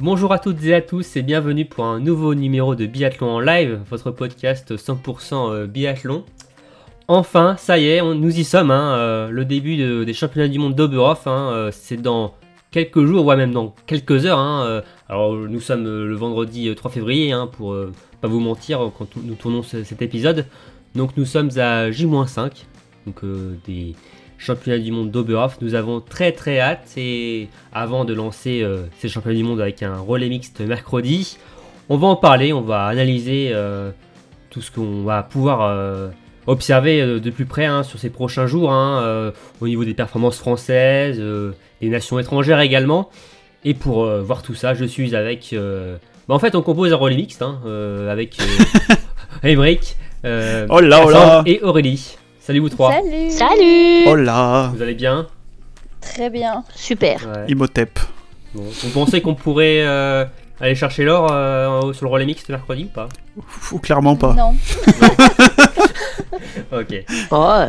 Bonjour à toutes et à tous et bienvenue pour un nouveau numéro de Biathlon en live, votre podcast 100% euh, biathlon. Enfin, ça y est, nous y sommes, hein, euh, le début de- des championnats du monde d'Oberhof, hein, euh, c'est dans quelques jours, ouais même dans quelques heures. hein, alors nous sommes le vendredi euh, 3 février, pour pas vous mentir, quand nous tournons ce- cet épisode. Donc nous sommes à J-5, donc des championnats du monde d'Oberhof. Nous avons très très hâte et avant de lancer euh, ces championnats du monde avec un relais mixte mercredi, on va en parler, on va analyser euh, tout ce qu'on va pouvoir euh, observer de plus près hein, sur ces prochains jours, hein, au niveau des performances françaises, des nations étrangères également. Et pour voir tout ça, je suis avec... bah, en fait, on compose un relais mixte hein, avec euh, Oh là, oh là. Et Aurélie. Salut vous trois. Salut Salut Oh là Vous allez bien? Très bien. Super. Ouais. Imhotep. Bon. Vous pensez qu'on pourrait euh, aller chercher l'or euh, sur le relais mixte mercredi ou pas? Ou clairement pas. Non, Ok. Oh,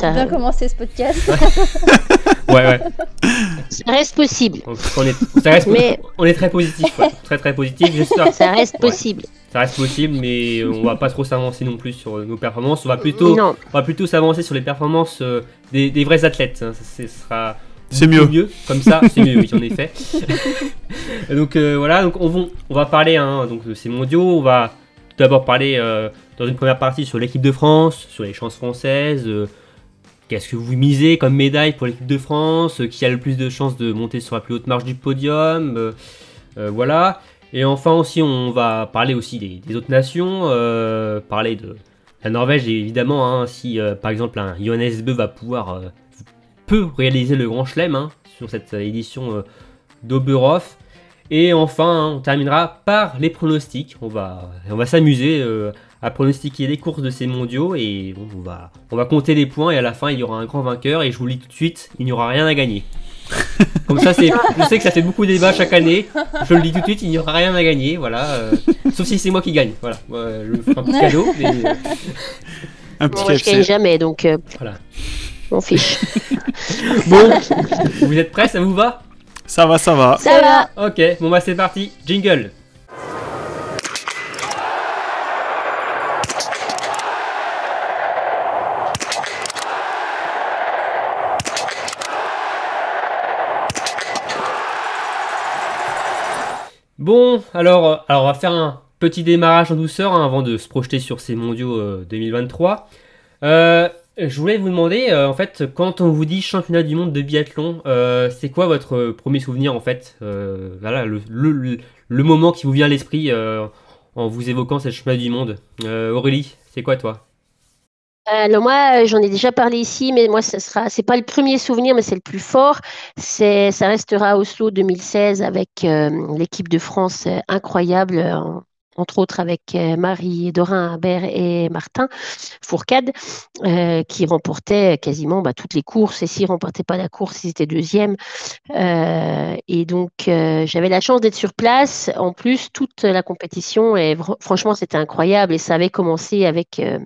pour ça, bien commencer ce podcast. Ouais, ouais. ça reste possible. On, est, ça reste, Mais- on est très positif. ouais. Très très positif. J'espère. Ça reste Ouais. possible. Ça reste possible, mais on va pas trop s'avancer non plus sur nos performances. On va plutôt, Non. on va plutôt s'avancer sur les performances euh, des, des vrais athlètes. hein. Ça, sera C'est mieux. Comme ça, c'est mieux, oui, en effet. Et donc euh, voilà, donc on, va, on va parler hein, donc, de ces mondiaux. On va tout d'abord parler euh, dans une première partie sur l'équipe de France, sur les chances françaises. euh, Qu'est-ce que vous misez comme médaille pour l'équipe de France euh, Qui a le plus de chances de monter sur la plus haute marche du podium euh, euh, Voilà. Et enfin aussi, on va parler aussi des, autres nations, parler de la Norvège évidemment, hein, si par exemple un Johannes Bö va pouvoir euh, réaliser le Grand Chelem hein, sur cette édition d'Oberhof. Et enfin, hein, on terminera par les pronostics. On va, on va s'amuser à pronostiquer les courses de ces mondiaux et bon, on, va, on va compter les points et à la fin il y aura un grand vainqueur et je vous le dis tout de suite, il n'y aura rien à gagner. Comme ça, c'est, je sais que ça fait beaucoup de débats chaque année. Je le dis tout de suite, il n'y aura rien à gagner, voilà. euh, sauf si c'est moi qui gagne, voilà. Ouais, je vous ferai un petit cadeau, mais euh, Un petit Moi, je gagne jamais, donc euh, voilà. on fiche. Bon, vous êtes prêts, ça vous va? Ça va, ça va. Ça va. Ok, bon bah c'est parti, jingle. Bon, alors, euh, alors on va faire un petit démarrage en douceur hein, avant de se projeter sur ces mondiaux euh, 2023. Euh, je voulais vous demander, euh, en fait, quand on vous dit championnat du monde de biathlon, euh, c'est quoi votre euh, premier souvenir en fait Euh, Voilà, le, moment qui vous vient à l'esprit euh, en vous évoquant ce championnat du monde? Euh, Aurélie, c'est quoi toi? Alors moi, euh, j'en ai déjà parlé ici, mais moi, ce sera, c'est pas le premier souvenir, mais c'est le plus fort. C'est, ça restera Oslo 2016 avec euh, l'équipe de France euh, incroyable, euh, entre autres avec euh, Marie Dorin Habert et Martin Fourcade, euh, qui remportaient quasiment bah, toutes les courses. Et s'ils remportaient pas la course, ils étaient deuxièmes. Euh, et donc, euh, j'avais la chance d'être sur place. En plus, toute la compétition, et franchement, c'était incroyable. Et ça avait commencé avec euh,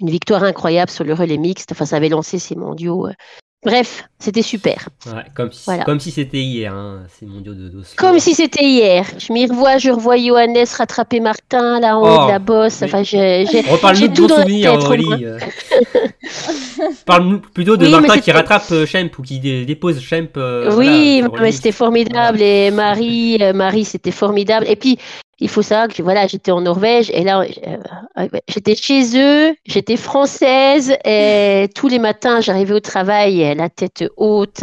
une victoire incroyable sur le relais mixte. Enfin, ça avait lancé ces mondiaux. euh. Bref, c'était super. Ouais, Comme si, Voilà. comme si c'était hier, hein, ces mondiaux de d'Oslo. Comme si c'était hier. Je m'y revois, je revois Johannes rattraper Martin là en haut Oh, de la bosse. mais- Enfin, j'ai, tout dans la souvenirs, tête, euh. Parle-nous plutôt de Oui, Martin qui rattrape euh, Schemp ou qui dé- dépose euh, oui, voilà, mais c'était formidable. Et Marie, euh, Marie, c'était formidable. Et puis, il faut savoir que voilà, j'étais en Norvège et là, euh, euh, j'étais chez eux, j'étais française et tous les matins, j'arrivais au travail, la tête haute.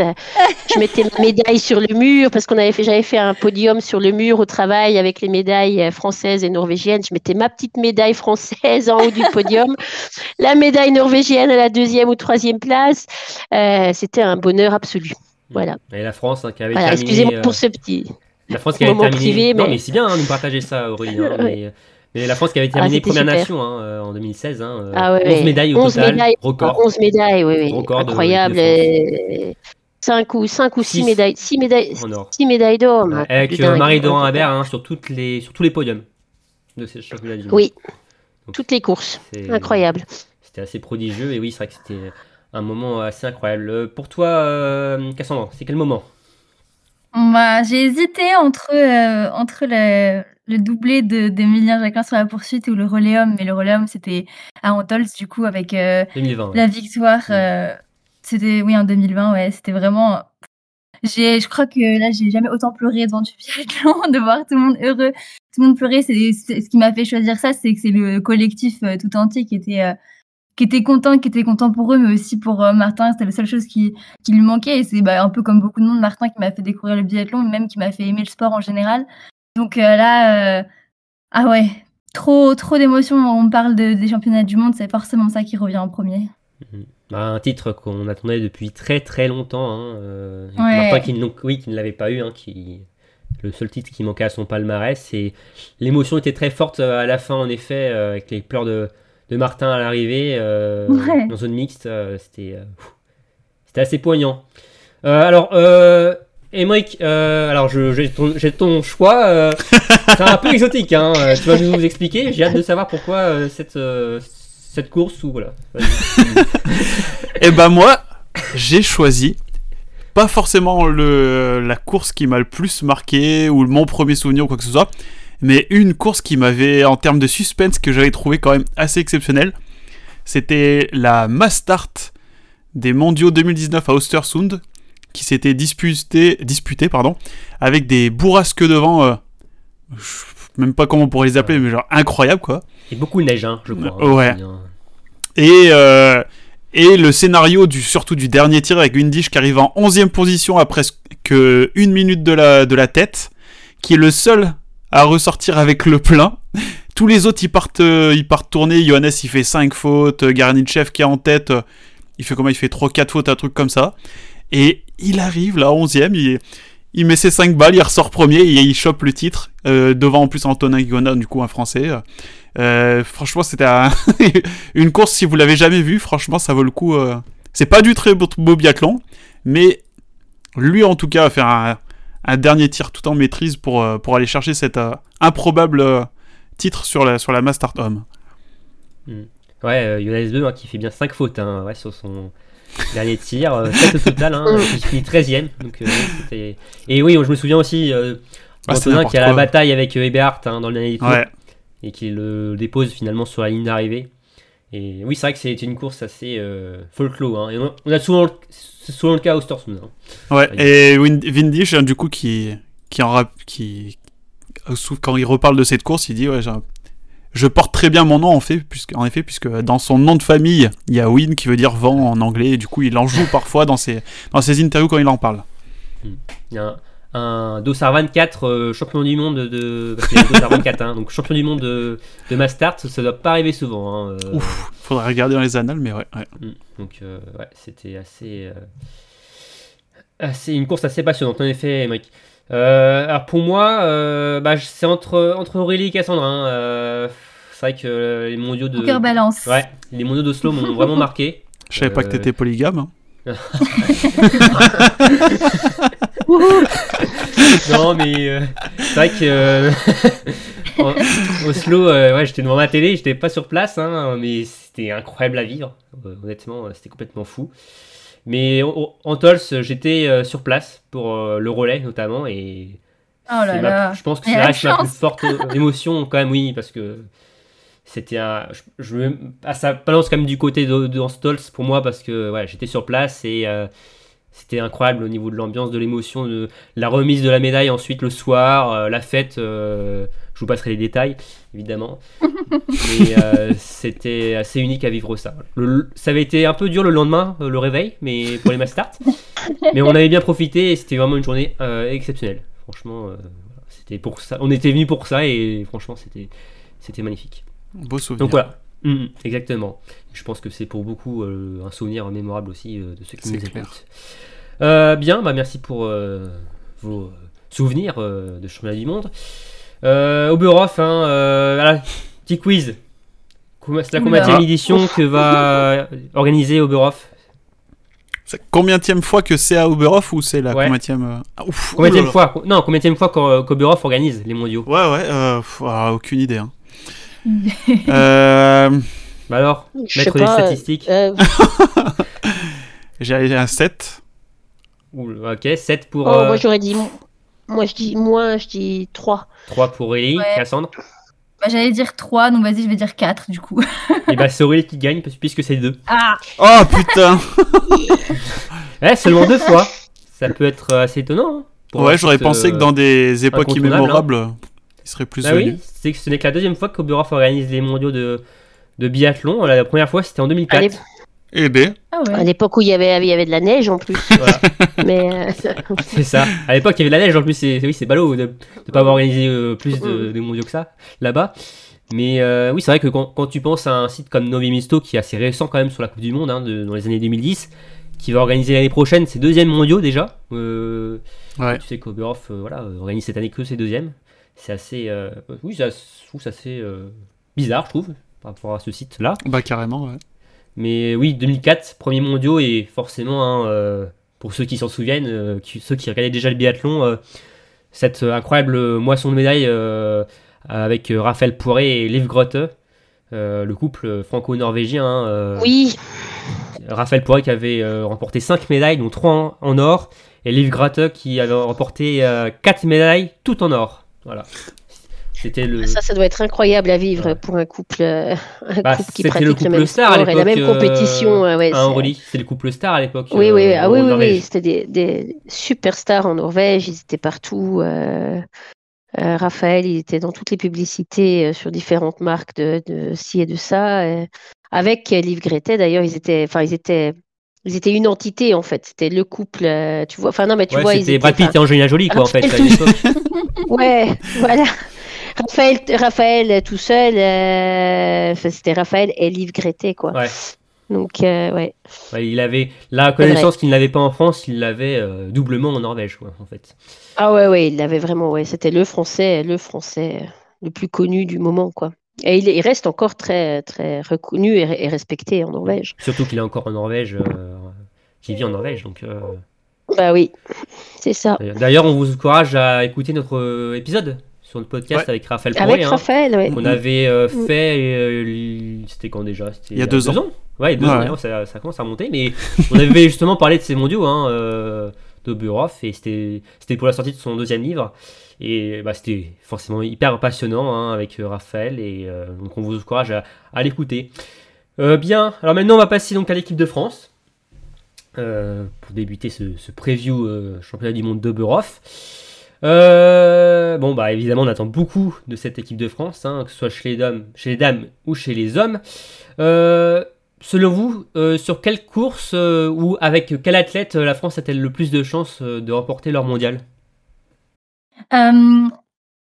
Je mettais ma médaille sur le mur parce qu'on avait fait, j'avais fait un podium sur le mur au travail avec les médailles euh, françaises et norvégiennes. Je mettais ma petite médaille française en haut du podium, la médaille norvégienne à la deuxième ou troisième place. Euh, c'était un bonheur absolu. Voilà. Et la France hein, qui avait Voilà, terminé. excusez-moi pour ce petit. La France qui avait terminé. privé, Non, mais- mais c'est bien hein, de nous partager ça, Aurélie. hein, Ouais. mais, Mais la France qui avait Ah, terminé c'était première super. nation hein, euh, en 2016. Hein, euh, Ah ouais, 11 ouais. médailles au 11 total, médailles. record. 11 médailles, oui, oui. Record de Incroyable. l'équipe de 5 ou, cinq ou 6 Six. médailles. 6 médailles, En or. six médailles d'or. mais Avec plus euh, dingue. Marie Doran Habert hein, sur, toutes les, sur tous les podiums de ces championnats du monde. Oui, Donc, toutes les courses. Incroyable. C'était assez prodigieux et oui, c'est vrai que c'était un moment assez incroyable. Euh, Pour toi, euh, Cassandra, c'est quel moment? Bah, j'ai hésité entre, euh, entre le, le doublé de- d'Emilien Jacquin sur la poursuite ou le relais homme, mais le relais homme c'était à Antols du coup avec euh, 2020 ouais. la victoire. Mm. euh, c'était oui en 2020, ouais, c'était vraiment. J'ai, je crois que là j'ai jamais autant pleuré devant du biathlon, de voir tout le monde heureux, tout le monde pleurer. C'est c'est- ce qui m'a fait choisir ça, c'est que c'est le collectif tout entier qui était qui était content, qui était content pour eux, mais aussi pour euh, Martin. C'était la seule chose qui, qui lui manquait. Et c'est bah, un peu comme beaucoup de monde, Martin, qui m'a fait découvrir le biathlon, et même qui m'a fait aimer le sport en général. Donc euh, là, euh, ah ouais, trop, trop d'émotions. On parle de- des championnats du monde, c'est forcément ça qui revient en premier. Bah, un titre qu'on attendait depuis très très longtemps. Hein, Ouais. Martin qui, ne- oui, qui ne l'avait pas eu, hein, qui, le seul titre qui manquait à son palmarès. Et l'émotion était très forte à la fin, en effet, avec les pleurs de, de Martin à l'arrivée euh, Ouais. dans zone mixte. euh, c'était, euh, c'était assez poignant. Euh, alors, euh, Emmerich, euh, alors je- j'ai ton, choix. euh, c'est un peu exotique, hein, tu vas nous expliquer. J'ai hâte de savoir pourquoi euh, cette, euh, cette course ou voilà. Vas-y. Et ben moi, j'ai choisi pas forcément le, la course qui m'a le plus marqué ou mon premier souvenir ou quoi que ce soit, mais une course qui m'avait, en termes de suspense, que j'avais trouvé quand même assez exceptionnelle. C'était la Mastart des mondiaux 2019 à Ostersund qui s'était disputé, disputé pardon, avec des bourrasques devant. euh, je sais même pas comment on pourrait les appeler, mais genre incroyable quoi. Et beaucoup de neige, hein, je crois. hein, Ouais. Et, euh, et le scénario du, surtout du dernier tir avec Windish qui arrive en 11e position à presque une minute de la, de la tête, qui est le seul à ressortir avec le plein. Tous les autres ils partent, euh, ils partent tourner. Johannes il fait 5 fautes, Garnichev qui est en tête, euh, il fait comment? Il fait 3-4 fautes, un truc comme ça. Et il arrive là, 11e, il, met ses 5 balles, il ressort premier et il chope le titre. euh, devant en plus Antonin Guigonard, du coup un français. Franchement, c'était un- une course, si vous l'avez jamais vue, franchement, ça vaut le coup. euh. C'est pas du très beau, beau biathlon, mais lui, en tout cas, a fait un, un dernier tir tout en maîtrise pour, euh, pour aller chercher cet euh, improbable euh, titre sur la, sur la Mastart Homme. Ouais, euh, Jonas Beu, hein, qui fait bien 5 fautes hein, ouais, sur son dernier tir. euh, 7 au total, hein, il finit 13ème. Donc, euh, Et oui, je me souviens aussi euh, Ah, Antonin qui a la bataille avec euh, Eberhardt hein, dans le dernier tour Ouais, et qui le dépose finalement sur la ligne d'arrivée. Et oui, c'est vrai que c'est une course assez euh, folklore. Hein, et on, on a souvent, le- c'est souvent le cas au Storsund. Hein. ouais. Et Win- Windish, hein, du coup, qui, qui en rap- qui, quand il reparle de cette course, il dit ouais, je porte très bien mon nom en fait, puisque, en effet, puisque dans son nom de famille, il y a Win qui veut dire vent en anglais, et du coup, il en joue parfois dans ses, dans ses interviews quand il en parle. Il y a un, un Dossard 24 euh, champion du monde de. Parce qu'il y a Dossard 24, hein, donc champion du monde de, de Mastart, ça doit pas arriver souvent. hein, euh, Ouf, faudrait regarder dans les annales, mais ouais. ouais. Mm. Donc euh, ouais, c'était assez, euh, assez une course assez passionnante en effet, Emmerich. Euh, alors pour moi, euh, bah, c'est entre entre Aurélie et Cassandra. hein, euh, c'est vrai que les mondiaux de cœur balance. ouais, les mondiaux d'Oslo m'ont vraiment marqué. Je savais pas que t'étais polygame. hein. non mais euh, c'est vrai que euh, en- Oslo, euh, ouais, j'étais devant ma télé, j'étais pas sur place, hein, mais c'était incroyable à vivre. Euh, honnêtement, c'était complètement fou. Mais en en Tols, j'étais sur place pour le relais notamment et Oh là ma- là. je pense que c'est la ma plus forte émotion quand même, oui, parce que c'était un. Je, je, ah, ça balance quand même du côté de, de Stolz pour moi parce que ouais, j'étais sur place et c'était incroyable au niveau de l'ambiance, de l'émotion, de la remise de la médaille ensuite le soir, euh, la fête. euh, je vous passerai les détails évidemment, mais euh, c'était assez unique à vivre ça. Le- ça avait été un peu dur le lendemain, le réveil, mais pour les Mastart, mais on avait bien profité et c'était vraiment une journée euh, exceptionnelle. Franchement, euh, c'était pour ça. On était venu pour ça et franchement, c'était c'était magnifique. Beau souvenir. Donc voilà, Mhm, exactement. Je pense que c'est pour beaucoup euh, un souvenir mémorable aussi euh, de ceux qui nous clair. écoutent. Euh, bien, bah merci pour euh, vos souvenirs euh, de championnat du monde. Euh, Oberhof, hein, euh, voilà, petit quiz. C'est la combienième édition que va organiser Oberhof C'est combienième fois que c'est à Oberhof ou c'est la Ouais. combienième ah, ouf, Combienième oulala. fois Non, combienième fois qu'O- qu'Oberhof organise les mondiaux Ouais, ouais, euh, pff, ah, aucune idée. hein. Euh, Bah alors, Je mettre des pas, statistiques. Euh, J'ai un 7. Ouh, ok, 7 pour. oh, euh, moi j'aurais dit. Moi je dis moins, je dis 3. 3 pour Aurélie, Ouais. Cassandre. Bah, J'allais dire 3, donc vas-y, je vais dire 4 du coup. Et bah c'est Aurélie qui gagne puisque c'est 2. Ah Oh putain Eh, seulement deux fois. Ça peut être euh, assez étonnant. hein, pour Ouais, j'aurais pensé euh, que dans des époques incontournable, immémorables, il serait plus Bah venu. oui, c'est que ce n'est que la deuxième fois qu'Oberhof organise les mondiaux de, de biathlon. La première fois c'était en 2004. Allez. Aidé. Ah À ouais. l'époque où il y avait, il y avait de la neige en plus. Voilà, Mais euh, c'est ça. À l'époque il y avait de la neige en plus. C'est oui, c'est ballot de ne pas avoir organisé euh, plus de, de mondiaux que ça là-bas. Mais euh, oui, c'est vrai que quand, quand tu penses à un site comme Novi Misto qui est assez récent quand même sur la Coupe du Monde hein, de- dans les années 2010, qui va organiser l'année prochaine ses deuxièmes mondiaux déjà. euh, Ouais. Tu sais qu'Oberhof euh, voilà, organise cette année que ses deuxièmes. C'est assez. euh, oui, ça- je trouve ça assez euh, bizarre, je trouve, par rapport à ce site-là. Bah carrément, ouais. Mais oui, 2004, premier mondiaux, et forcément, hein, euh, pour ceux qui s'en souviennent, euh, qui- ceux qui regardaient déjà le biathlon, euh, cette incroyable moisson de médailles euh, avec Raphaël Poiré et Liv Grotte, euh, le couple franco-norvégien. hein, euh, oui, Raphaël Poiré qui avait euh, remporté 5 médailles, dont 3 en, en or, et Liv Grotte qui avait remporté 4 médailles, toutes en or. Voilà. C'était le. ça, ça doit être incroyable à vivre Ouais. pour un couple, euh, un Bah, couple qui le pratique le, couple même star à sport et la même euh, compétition. euh, ouais, à c'est- le couple star à l'époque. Oui, euh, oui, ah, en oui, oui, Norvège. oui, c'était des, des superstars en Norvège, ils étaient partout. euh, euh, Raphaël, il était dans toutes les publicités euh, sur différentes marques de, de ci et de ça. euh, avec euh, Liv Grete, d'ailleurs, ils étaient, enfin, ils étaient, ils étaient une entité en fait. C'était le couple, euh, tu vois. Enfin non, mais tu Ouais, vois, ils c'était étaient. Brad Pitt et Angelina Jolie, quoi, en fait. Ouais, voilà. Raphaël, Raphaël tout seul, euh, enfin, c'était Raphaël et Liv Grete, quoi. Ouais. Donc, euh, ouais. Ouais, il avait la connaissance qu'il n'avait pas en France, il l'avait euh, doublement en Norvège, quoi, en fait. Ah ouais, ouais, il l'avait vraiment, ouais. C'était le français, le français le plus connu du moment, quoi. Et il, il reste encore très, très reconnu et, et respecté en Norvège. Surtout qu'il est encore en Norvège, euh, qu'il vit en Norvège, donc. euh, Bah oui, c'est ça. D'ailleurs, on vous encourage à écouter notre euh, épisode sur le podcast Ouais. avec Raphaël Avec Poiré, hein, Raphaël, ouais. qu'on avait euh, Mm. fait. euh, C'était quand déjà? C'était Il y a deux ans. Ouais, il y a deux Ouais, ans, ouais. d'ailleurs, ça, ça commence à monter, mais on avait justement parlé de ces mondiaux hein, euh, de Burhoff, et c'était c'était pour la sortie de son deuxième livre. Et bah, c'était forcément hyper passionnant hein, avec euh, Raphaël, et euh, donc on vous encourage à, l'écouter. Euh, bien, alors maintenant on va passer donc à l'équipe de France. pour débuter ce, preview championnat du monde de Burhoff. Euh, bon bah évidemment on attend beaucoup de cette équipe de France, hein, que ce soit chez les dames, chez les dames ou chez les hommes. Selon vous, sur quelle course ou avec quel athlète la France a-t-elle le plus de chances de remporter leur mondial?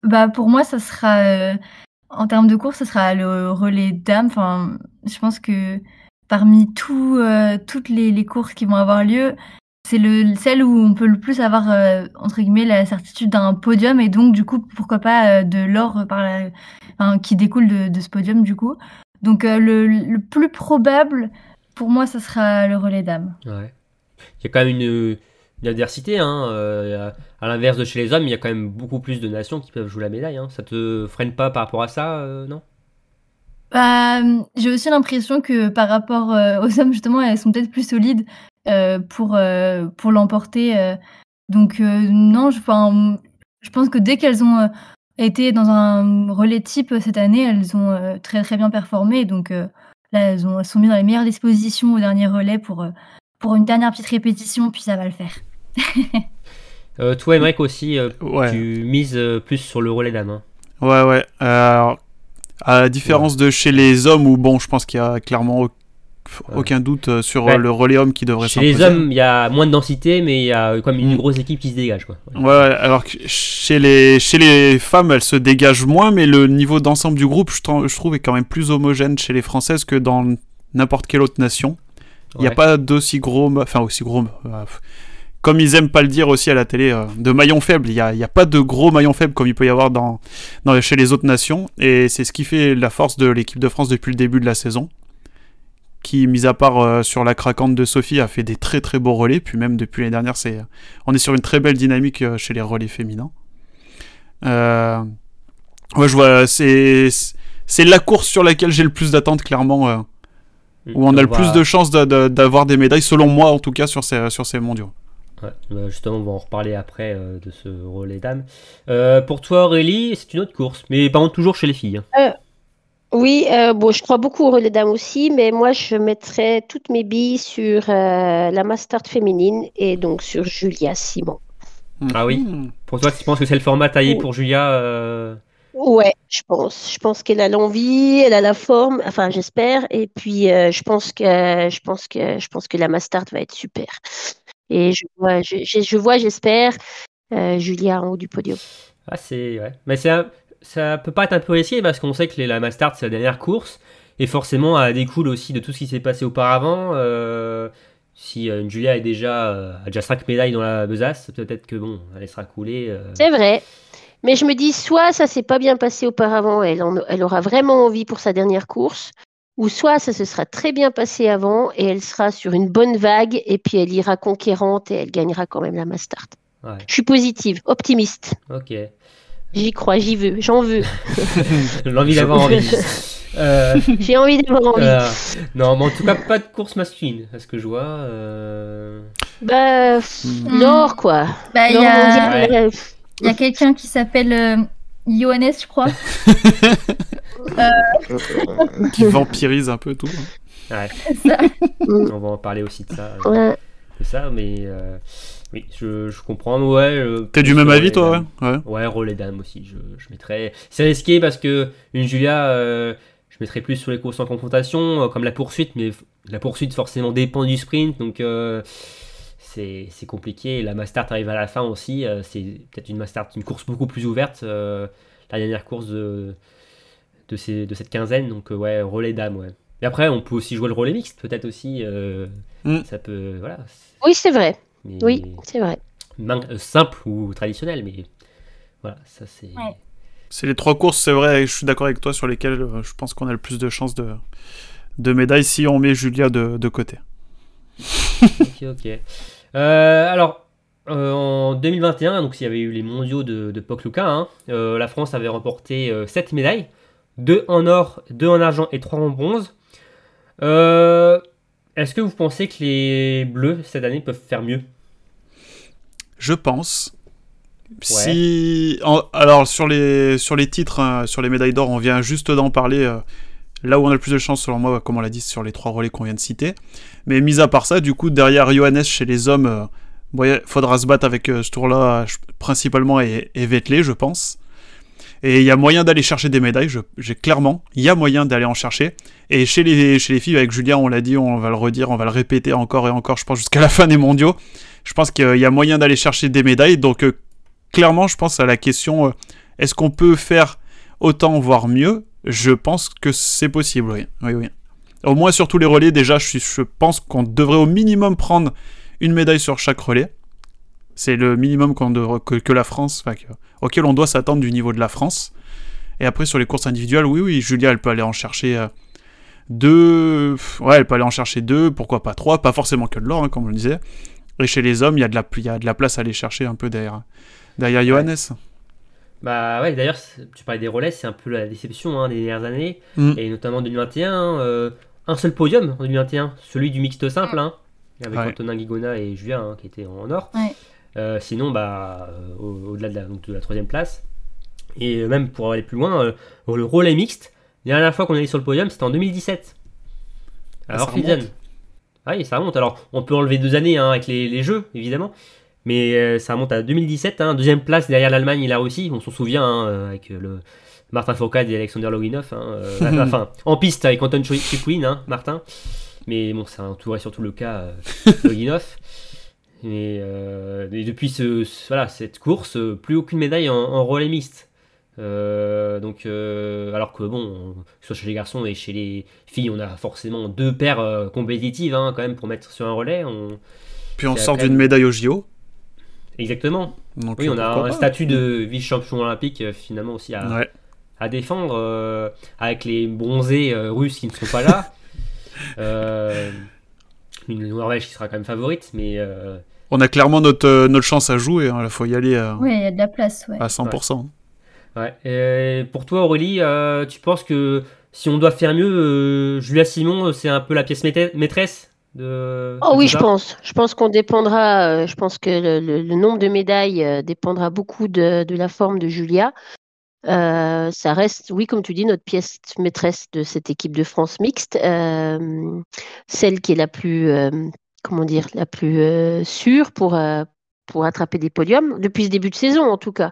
Bah pour moi, ça sera euh, en termes de course, ça sera le relais dames. Enfin, je pense que parmi tout, euh, toutes les, courses qui vont avoir lieu, c'est le celle où on peut le plus avoir euh, entre guillemets la certitude d'un podium et donc du coup pourquoi pas de l'or qui découle de, ce podium du coup. Donc le, le plus probable pour moi, ça sera le relais dames. Ouais. Il y a quand même une adversité, hein, euh, à l'inverse de chez les hommes, il y a quand même beaucoup plus de nations qui peuvent jouer la médaille. Hein. Ça te freine pas par rapport à ça, euh, non? Bah, j'ai aussi l'impression que par rapport euh, aux hommes, justement, elles sont peut-être plus solides pour, pour l'emporter. donc, non, je, pense que dès qu'elles ont été dans un relais type cette année, elles ont très très bien performé. Donc là, elles, ont, elles sont mises dans les meilleures dispositions au dernier relais pour, pour une dernière petite répétition, puis ça va le faire. Euh, Toi, Emmerich aussi, euh, Ouais. tu mises euh, plus sur le relais d'âme. Hein. Ouais, ouais. Alors, à la différence de chez les hommes, où bon, je pense qu'il y a clairement au- aucun doute euh, sur Ouais. le relais homme qui devrait Chez les hommes, il y a moins de densité, mais il y a quand même une Mm. grosse équipe qui se dégage. Quoi. Ouais, ouais, alors que chez les, chez les femmes, elles se dégagent moins, mais le niveau d'ensemble du groupe, je, trou- je trouve, est quand même plus homogène chez les françaises que dans n'importe quelle autre nation. Il n'y a Ouais. pas d'aussi gros, enfin aussi gros, comme ils aiment pas le dire aussi à la télé, euh, de maillons faibles. Il n'y a, pas de gros maillons faibles comme il peut y avoir dans, dans, chez les autres nations. Et c'est ce qui fait la force de l'équipe de France depuis le début de la saison. Qui, mis à part euh, sur la craquante de Sophie, a fait des très très beaux relais. Puis même depuis l'année dernière, c'est, on est sur une très belle dynamique euh, chez les relais féminins. Euh, ouais, je vois, c'est, c'est la course sur laquelle j'ai le plus d'attentes, clairement. euh, où on a le plus de chances d'avoir des médailles, selon moi en tout cas, sur ces, sur ces mondiaux. Ouais, bah, justement, on va en reparler après euh, de ce relais dames. Euh, pour toi, Aurélie, c'est une autre course, mais par contre, toujours chez les filles. hein. Oui, euh, bon, je crois beaucoup au relais dames aussi, mais moi, je mettrais toutes mes billes sur euh, la Mastart féminine et donc sur Julia Simon. Ah oui. Pour toi, tu penses que c'est le format taillé Oui. pour Julia euh, Ouais, je pense. Je pense qu'elle a l'envie, elle a la forme, enfin, j'espère. Et puis, euh, je pense que, je pense que, je pense que la Mastart va être super. Et je vois, je, je- je vois, j'espère, euh, Julia en haut du podium. Ah, c'est. Ouais. Mais c'est ça peut pas être un peu risqué parce qu'on sait que les- la Mastart, c'est la dernière course. Et forcément, elle découle aussi de tout ce qui s'est passé auparavant. Euh, si euh, Julia est déjà, a déjà 5 médailles dans la besace, peut-être que bon, elle sera coulée. C'est vrai. Mais je me dis, soit ça s'est pas bien passé auparavant, elle, en- elle aura vraiment envie pour sa dernière course, ou soit ça se sera très bien passé avant et elle sera sur une bonne vague et puis elle ira conquérante et elle gagnera quand même la Mastart. Ouais. Je suis positive, optimiste. Ok. J'y crois, j'y veux, j'en veux. L'envie d'avoir envie. Euh, J'ai envie d'avoir envie. euh, non, mais en tout cas, pas de course masculine, à ce que je vois. euh, Bah, pff, Hmm. Nord, quoi. Bah, il y a, y a quelqu'un qui s'appelle euh, Johannes, je crois. Qui vampirise un peu tout. hein. Ça. on va en parler aussi de ça. euh, ouais. de ça, mais euh, oui, je, je comprends. Ouais, euh, T'es du plus même avis, toi dames. ouais, ouais. Ouais, relais dames aussi, je, je mettrais. C'est risqué parce que une Julia, euh, je mettrais plus sur les courses en confrontation, euh, comme la poursuite, mais la poursuite forcément dépend du sprint, donc euh, c'est c'est compliqué. La Mastart arrive à la fin aussi, euh, c'est peut-être une Mastart, une course beaucoup plus ouverte, euh, la dernière course de, de, ces, de cette quinzaine, donc euh, ouais, relais dames, ouais. Et après, on peut aussi jouer le relais mixte, peut-être aussi. euh, Mm. Ça peut, voilà. Oui, c'est vrai. Mais- Oui, c'est vrai. main- euh, simple ou traditionnel, mais voilà, ça c'est. Ouais. C'est les trois courses, c'est vrai, et je suis d'accord avec toi sur lesquelles euh, je pense qu'on a le plus de chances de, de médailles si on met Julia de, de côté. Ok, ok. Euh, alors, euh, en 2021, donc s'il y avait eu les mondiaux de, de Pokluka, hein, euh, la France avait remporté 7 médailles 2 en or, 2 en argent et 3 en bronze. Euh, Est-ce que vous pensez que les Bleus cette année peuvent faire mieux? Je pense. Si, en- alors sur les sur les titres, hein, sur les médailles d'or, on vient juste d'en parler. euh, là où on a le plus de chance, selon moi, comme on l'a dit, sur les trois relais qu'on vient de citer. Mais mis à part ça, du coup, derrière Johannes chez les hommes, euh, bon, il faudra se battre avec ce tour-là, principalement et, et Vettelé, je pense. Et il y a moyen d'aller chercher des médailles, j'ai clairement, il y a moyen d'aller en chercher. Et chez les, chez les filles, avec Julien, on l'a dit, on va le redire, on va le répéter encore et encore, je pense, jusqu'à la fin des mondiaux. Je pense qu'il y a moyen d'aller chercher des médailles. Donc, euh, clairement, je pense à la question euh, est-ce qu'on peut faire autant, voire mieux? Je pense que c'est possible, oui. oui. Au moins sur tous les relais, déjà, je, pense qu'on devrait au minimum prendre une médaille sur chaque relais. C'est le minimum que, la France, auquel on doit s'attendre du niveau de la France. Et après, sur les courses individuelles, oui, oui, Julia, elle peut aller en chercher euh, deux. Ouais, elle peut aller en chercher deux, pourquoi pas trois, pas forcément que de l'or, hein, comme on le disait. Et chez les hommes, il y, a de la, il y a de la place à aller chercher un peu derrière, derrière Johannes. Bah ouais, d'ailleurs, tu parlais des relais, c'est un peu la déception hein, des dernières années, Mm. et notamment en 2021. euh, un seul podium en 2021, celui du mixte simple, hein, avec Ouais. Antonin Guigona et Julien hein, qui étaient en or. Ouais. Euh, sinon, bah, euh, au- au-delà de, la, donc de la troisième place, et même pour aller plus loin, euh, le relais mixte, la dernière fois qu'on est allé sur le podium, c'était en 2017. Ah, Alors, ça. Ah oui, ça remonte. Alors, on peut enlever deux années hein, avec les, les jeux, évidemment. Mais euh, ça remonte à 2017, hein, deuxième place derrière l'Allemagne et la Russie. On s'en souvient hein, euh, avec euh, le Martin Fourcade et Alexander Loginov. hein, euh, enfin, en piste avec Anton Chikwin, Martin. Mais bon, c'est entouré surtout le cas euh, Loginov. Et, euh, et depuis ce, ce- voilà, cette course, euh, plus aucune médaille en, en relais mixte. Euh, donc, euh, alors que bon, que ce soit chez les garçons et chez les filles, on a forcément deux paires compétitives hein, quand même pour mettre sur un relais. On... Puis on sort d'une médaille au JO. Exactement. Donc, Oui, on a un pas. statut de vice-champion olympique finalement aussi à, Ouais. à défendre avec les bronzés russes qui ne sont pas là. Euh, une Norvège qui sera quand même favorite, mais euh, On a clairement notre, euh, notre chance à jouer. Il faut y aller à, Ouais, il y a de la place, ouais. à 100%. ouais. Et pour toi, Aurélie, euh, tu penses que si on doit faire mieux, euh, Julia Simon, c'est un peu la pièce maître- maîtresse de. Oh de oui, je pense. Je pense qu'on dépendra. euh, je pense que le, le- le nombre de médailles euh, dépendra beaucoup de, de la forme de Julia. Euh, ça reste, oui, comme tu dis, notre pièce maîtresse de cette équipe de France mixte, euh, celle qui est la plus, euh, comment dire, la plus sûre pour pour attraper des podiums depuis ce début de saison en tout cas.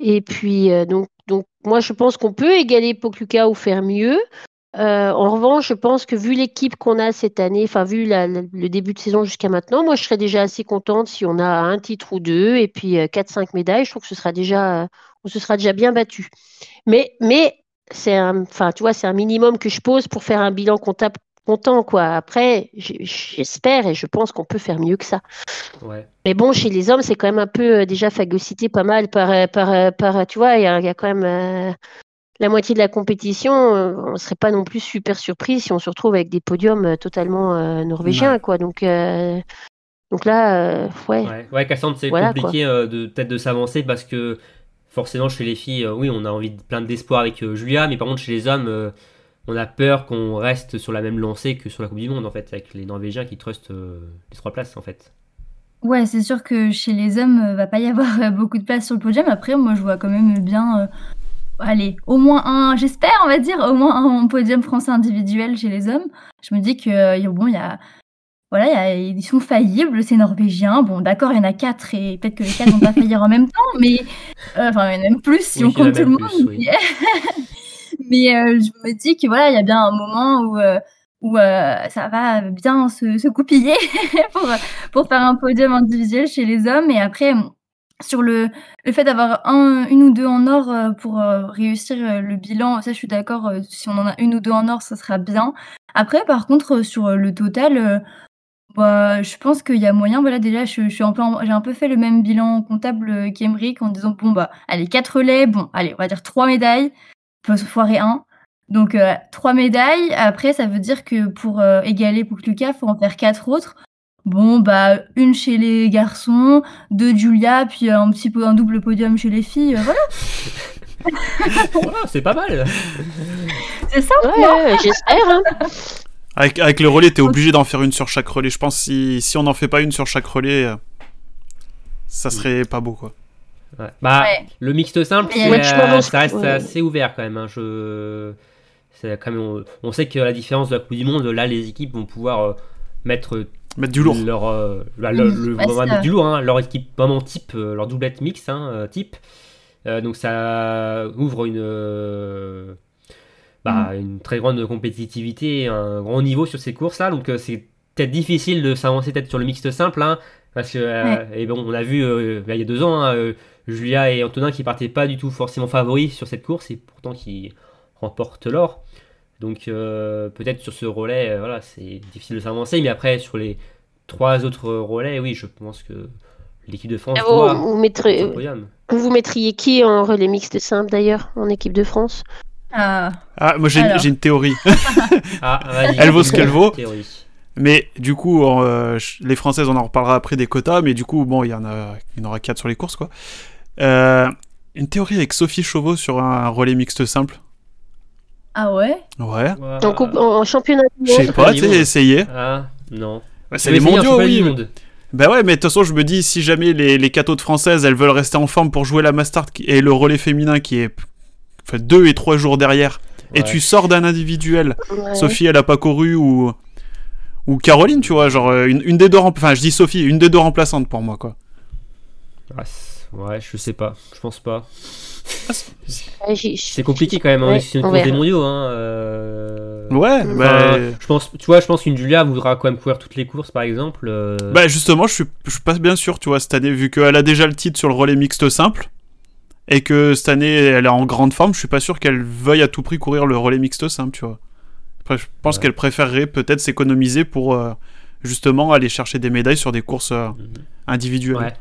Et puis donc donc moi je pense qu'on peut égaler Pokluka ou faire mieux. En revanche, je pense que vu l'équipe qu'on a cette année, enfin vu le début de saison jusqu'à maintenant, moi je serais déjà assez contente si on a un titre ou deux et puis euh, 4-5 médailles. Je trouve que ce sera déjà, on se sera déjà bien battu. Mais, mais c'est un, enfin tu vois, c'est un minimum que je pose pour faire un bilan comptable content quoi. Après, j'espère et je pense qu'on peut faire mieux que ça. Ouais. Mais bon, chez les hommes, c'est quand même un peu euh, déjà phagocyté pas mal par, euh, par, euh, par tu vois, il y, a il y a quand même euh, la moitié de la compétition. on ne serait pas non plus super surpris si on se retrouve avec des podiums totalement euh, norvégiens, Ouais. quoi. Donc, euh, donc là, ouais. Ouais, ouais Cassandre, c'est Voilà, compliqué de peut-être de s'avancer parce que forcément chez les filles, euh, oui, on a envie de plein d'espoir avec euh, Julia, mais par contre chez les hommes, euh, on a peur qu'on reste sur la même lancée que sur la Coupe du Monde en fait, avec les Norvégiens qui trustent les trois places en fait. Ouais, c'est sûr que chez les hommes, euh, va pas y avoir beaucoup de place sur le podium. Après, moi, je vois quand même bien, allez, au moins un, j'espère, on va dire, au moins un podium français individuel chez les hommes. Je me dis que, bon, il y a, voilà, il y a- ils sont faillibles, ces Norvégiens. Bon, d'accord, il y en a quatre et peut-être que les quatre vont pas faillir en même temps, mais, euh, enfin, il y en a même plus si Oui, on compte tout le monde. plus, oui. Mais euh, je me dis que voilà, il y a bien un moment où, euh, où euh, ça va bien se, se coupiller pour, pour faire un podium individuel chez les hommes. Et après, sur le, le fait d'avoir un, une ou deux en or pour réussir le bilan, ça je suis d'accord, si on en a une ou deux en or, ça sera bien. Après, par contre, sur le total, bah, je pense qu'il y a moyen. Voilà, déjà, je, je suis un peu, en- j'ai un peu fait le même bilan comptable euh, qu'Emeric en disant bon bah, allez quatre relais, bon, allez, on va dire trois médailles, peut se foirer un. Donc euh, trois médailles. Après, ça veut dire que pour euh, égaler pour Lucas, faut en faire quatre autres. Bon bah une chez les garçons, deux de Julia, puis euh, un petit peu un double podium chez les filles. euh, voilà, Voilà, c'est pas mal. c'est ça. Ouais, ouais, j'espère. hein. Avec, avec le relais, t'es obligé d'en faire une sur chaque relais. Je pense si, si on n'en fait pas une sur chaque relais, euh, ça serait pas beau quoi. Ouais. Bah, Ouais. le mixte simple, euh, ça reste ouais. assez ouvert quand même. hein. Je... c'est quand même, on, on sait que à la différence de la Coupe du Monde, là, les équipes vont pouvoir euh, mettre Mettre du lourd. leur, euh, bah, le- c'est mettre du lourd, hein, leur équipe vraiment type, leur doublette mixte hein, type. Euh, donc ça ouvre une, bah, une très grande compétitivité, un grand niveau sur ces courses-là. Donc euh, c'est peut-être difficile de s'avancer peut-être sur le mixte simple, hein, parce que euh, et bon, on a vu euh, il y a deux ans hein, euh, Julia et Antonin qui partaient pas du tout forcément favoris sur cette course et pourtant qui remportent l'or. Donc euh, peut-être sur ce relais, euh, voilà, c'est difficile de s'avancer, mais après sur les trois autres relais, oui, je pense que l'équipe de France vous, doit mettrez- vous mettriez qui en relais mixte simple d'ailleurs en équipe de France? Ah, Ah, moi j'ai une- théorie. Ah, vas-y. Elle vaut ce qu'elle vaut. Mais du coup, euh, les Françaises, on en reparlera après des quotas, mais du coup, bon, il y en a, il y en aura quatre sur les courses, quoi. Euh, une théorie avec Sophie Chauveau sur un relais mixte simple. ah ouais? Ouais. en, coupe- en- en championnat du Je sais pas, monde. essayer. Ah, non. C'est les mondiaux, championnat oui. monde. Bah ouais, mais de toute façon, je me dis, si jamais les, les cathos de françaises, elles veulent rester en forme pour jouer la Mastart et le relais féminin qui est enfin, deux et trois jours derrière, et tu sors d'un individuel, Ouais. Sophie, elle a pas couru, ou, ou Caroline, tu vois, genre euh, une, une des deux enfin, je dis Sophie, une des deux remplaçantes pour moi, quoi. Ah, ouais, je sais pas. Je pense pas. J'ai- C'est compliqué quand même. Hein. Ouais, c'est une course des mondiaux. Hein. euh. Ouais, Enfin, bah, Enfin, je pense, tu vois, je pense qu'une Julia voudra quand même courir toutes les courses, par exemple. euh, bah justement, je suis, je suis pas bien sûr, tu vois, cette année, vu qu'elle a déjà le titre sur le relais mixte simple, et que cette année, elle est en grande forme, je suis pas sûr qu'elle veuille à tout prix courir le relais mixte simple, tu vois. Après, je pense Ouais. qu'elle préférerait peut-être s'économiser pour euh, justement aller chercher des médailles sur des courses euh, Mhm. individuelles. Ouais.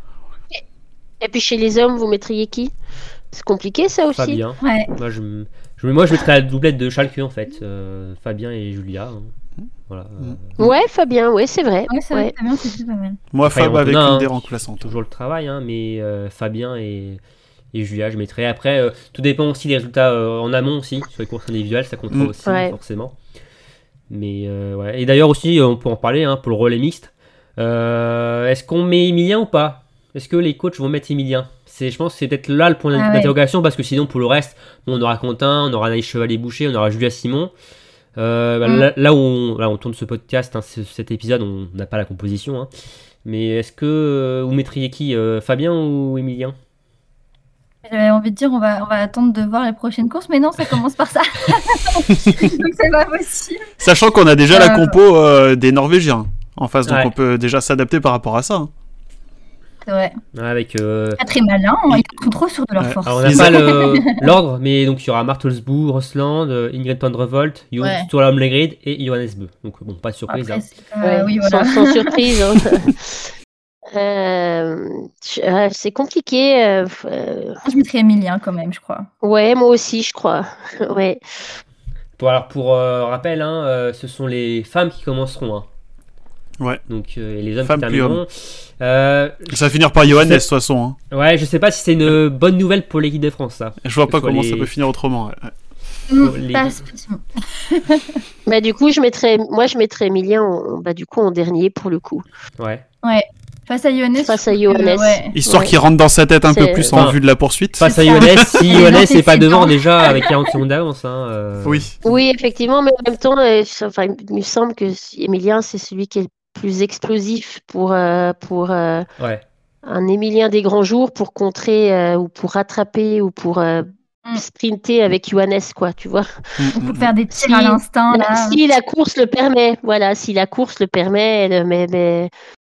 Et puis chez les hommes, vous mettriez qui? C'est compliqué ça aussi. Fabien. Ouais. Moi je, me- je, moi, je mettrais la doublette de Schalke en fait. euh, Fabien et Julia. hein. Voilà. euh, Ouais, Fabien, ouais, c'est vrai. Ouais, c'est vrai, Ouais. Fabien, c'est pas mal. Moi, Fab avec une hein. des remplaçantes. toujours le travail, hein, mais euh, Fabien et, et Julia, je mettrais. Après, euh, tout dépend aussi des résultats euh, en amont aussi, sur les courses individuelles, ça comptera Mm. aussi, Ouais. forcément. Mais euh, ouais. Et d'ailleurs aussi, on peut en parler hein, pour le relais mixte. Euh, Est-ce qu'on met Emilien ou pas? Est-ce que les coachs vont mettre Emilien? C'est, Je pense que c'est peut-être là le point Ah ouais. d'interrogation, parce que sinon, pour le reste, on aura Quentin, on aura Anaïs Chevalier-Boucher, on aura Julia Simon. Euh, bah, Mm. là, là où on, là, on tourne ce podcast, hein, ce- cet épisode, on n'a pas la composition. hein. Mais est-ce que euh, vous mettriez qui euh, Fabien ou Emilien? J'avais envie de dire, on va, on va attendre de voir les prochaines courses, mais non, ça commence par ça. Donc c'est pas possible. Sachant qu'on a déjà la Euh. compo euh, des Norvégiens en face, donc Ouais. on peut déjà s'adapter par rapport à ça. hein. C'est vrai. Avec. euh, Pas très malin, hein, ils sont trop sûrs de leur Ouais. force. alors on n'a pas l'ordre, mais donc il y aura Martelsbourg, Rosland, euh, Ingrid Pandrevolt, Jon Ouais. Sturlam Legrid et Johannes Beu. Donc bon, pas de surprise. Après, hein. Ouais, oui, sans, voilà. sans surprise. Euh, euh, c'est compliqué. euh, euh, Je mettrais Emilien quand même, je crois. ouais, moi aussi, je crois. ouais. Pour, alors pour euh, rappel, hein, euh, ce sont les femmes qui commenceront. hein. Ouais. Donc euh, et les hommes Femmes qui termineront. Euh, Ça va finir par Johannes, de toute façon. hein. ouais, je sais pas si c'est une bonne nouvelle pour l'équipe de France, ça. Je vois pas comment les- ça peut finir autrement. ouais. Hmm, les- pas. Bah, du coup, je mettrais, moi, je mettrais Emilien en, bah, du coup, en dernier pour le coup. Ouais. Face à. Face ouais. Histoire Ouais. qu'il rentre dans sa tête un peu plus en vue de la poursuite. Face à. Johannes, si dans n'est pas devant déjà avec 40 secondes d'avance. Hein, euh, Oui. Oui, effectivement, mais en même temps, euh, enfin, il me semble que Emilien, c'est celui qui est le plus explosif pour, euh, pour euh, Ouais. un Emilien des grands jours pour contrer euh, ou pour rattraper ou pour euh, Mm. sprinter avec Johannes, quoi, tu vois. Mm, On mm, peut faire des tirs Si- à l'instinct, là. Si la course le permet, voilà, si la course le permet, mais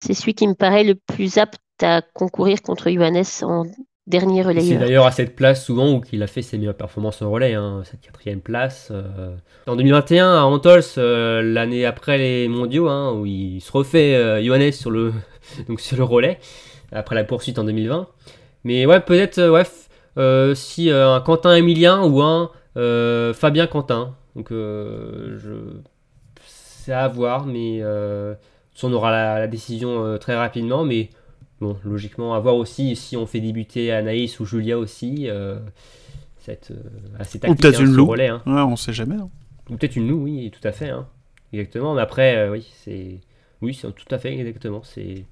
c'est celui qui me paraît le plus apte à concourir contre Johannes en dernier C'est relayeur. d'ailleurs à cette place souvent où il a fait ses meilleures performances en relais, hein, cette quatrième place. euh. En 2021, à Antols, euh, l'année après les mondiaux, hein, où il se refait euh, Johannes sur le, donc sur le relais, après la poursuite en 2020. Mais ouais, peut-être euh, ouais, si un Quentin Emilien ou un Fabien Quentin. Donc je... c'est à voir, mais on aura la, la décision euh, très rapidement. Mais Bon, logiquement, à voir aussi si on fait débuter Anaïs ou Julia aussi. Euh, cette, euh, assez tactique, peut-être hein, une loup. relais. hein. Ouais, on sait jamais. hein. Ou peut-être une loup, oui, tout à fait. hein. Exactement. Mais après, oui, c'est. Oui, c'est tout à fait exactement. C'est.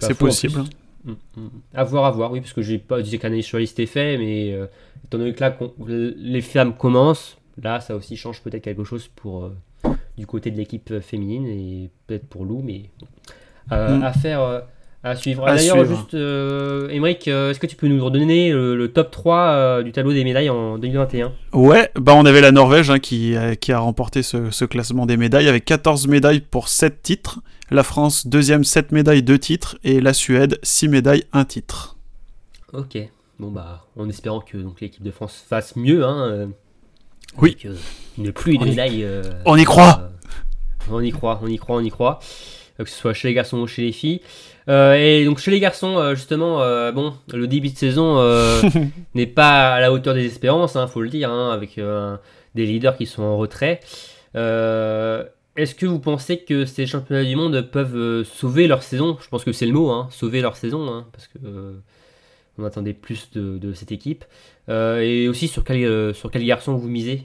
pas C'est possible. plus. Mm, mm. À voir, à voir, oui, parce que j'ai pas dit qu'Anaïs Chevalier c'était fait, mais euh, étant donné que là, les femmes commencent, là, ça aussi change peut-être quelque chose pour euh, du côté de l'équipe euh, féminine et peut-être pour Lou, mais. Euh, Mm. à faire. euh, à suivre. D'ailleurs, juste, euh, Émeric, euh, est-ce que tu peux nous redonner le, le top 3 euh, du tableau des médailles en 2021 Ouais, bah on avait la Norvège hein, qui, euh, qui a remporté ce, ce classement des médailles avec 14 médailles pour 7 titres. La France, deuxième, 7 médailles, 2 titres. Et la Suède, 6 médailles, 1 titre. Ok. Bon, bah, en espérant que donc, l'équipe de France fasse mieux. Hein, euh, Oui. avec, euh, une pluie de médailles. euh, on y croit. On y croit, on y croit, on y croit. Que ce soit chez les garçons ou chez les filles. Euh, et donc chez les garçons, euh, justement, euh, bon, le début de saison euh, n'est pas à la hauteur des espérances, hein, faut le dire, hein, avec des leaders qui sont en retrait. Est-ce que vous pensez que ces championnats du monde peuvent sauver leur saison? Je pense que c'est le mot, hein, sauver leur saison, hein, parce que on attendait plus de, de cette équipe. Et aussi sur quel, sur quel garçon vous misez?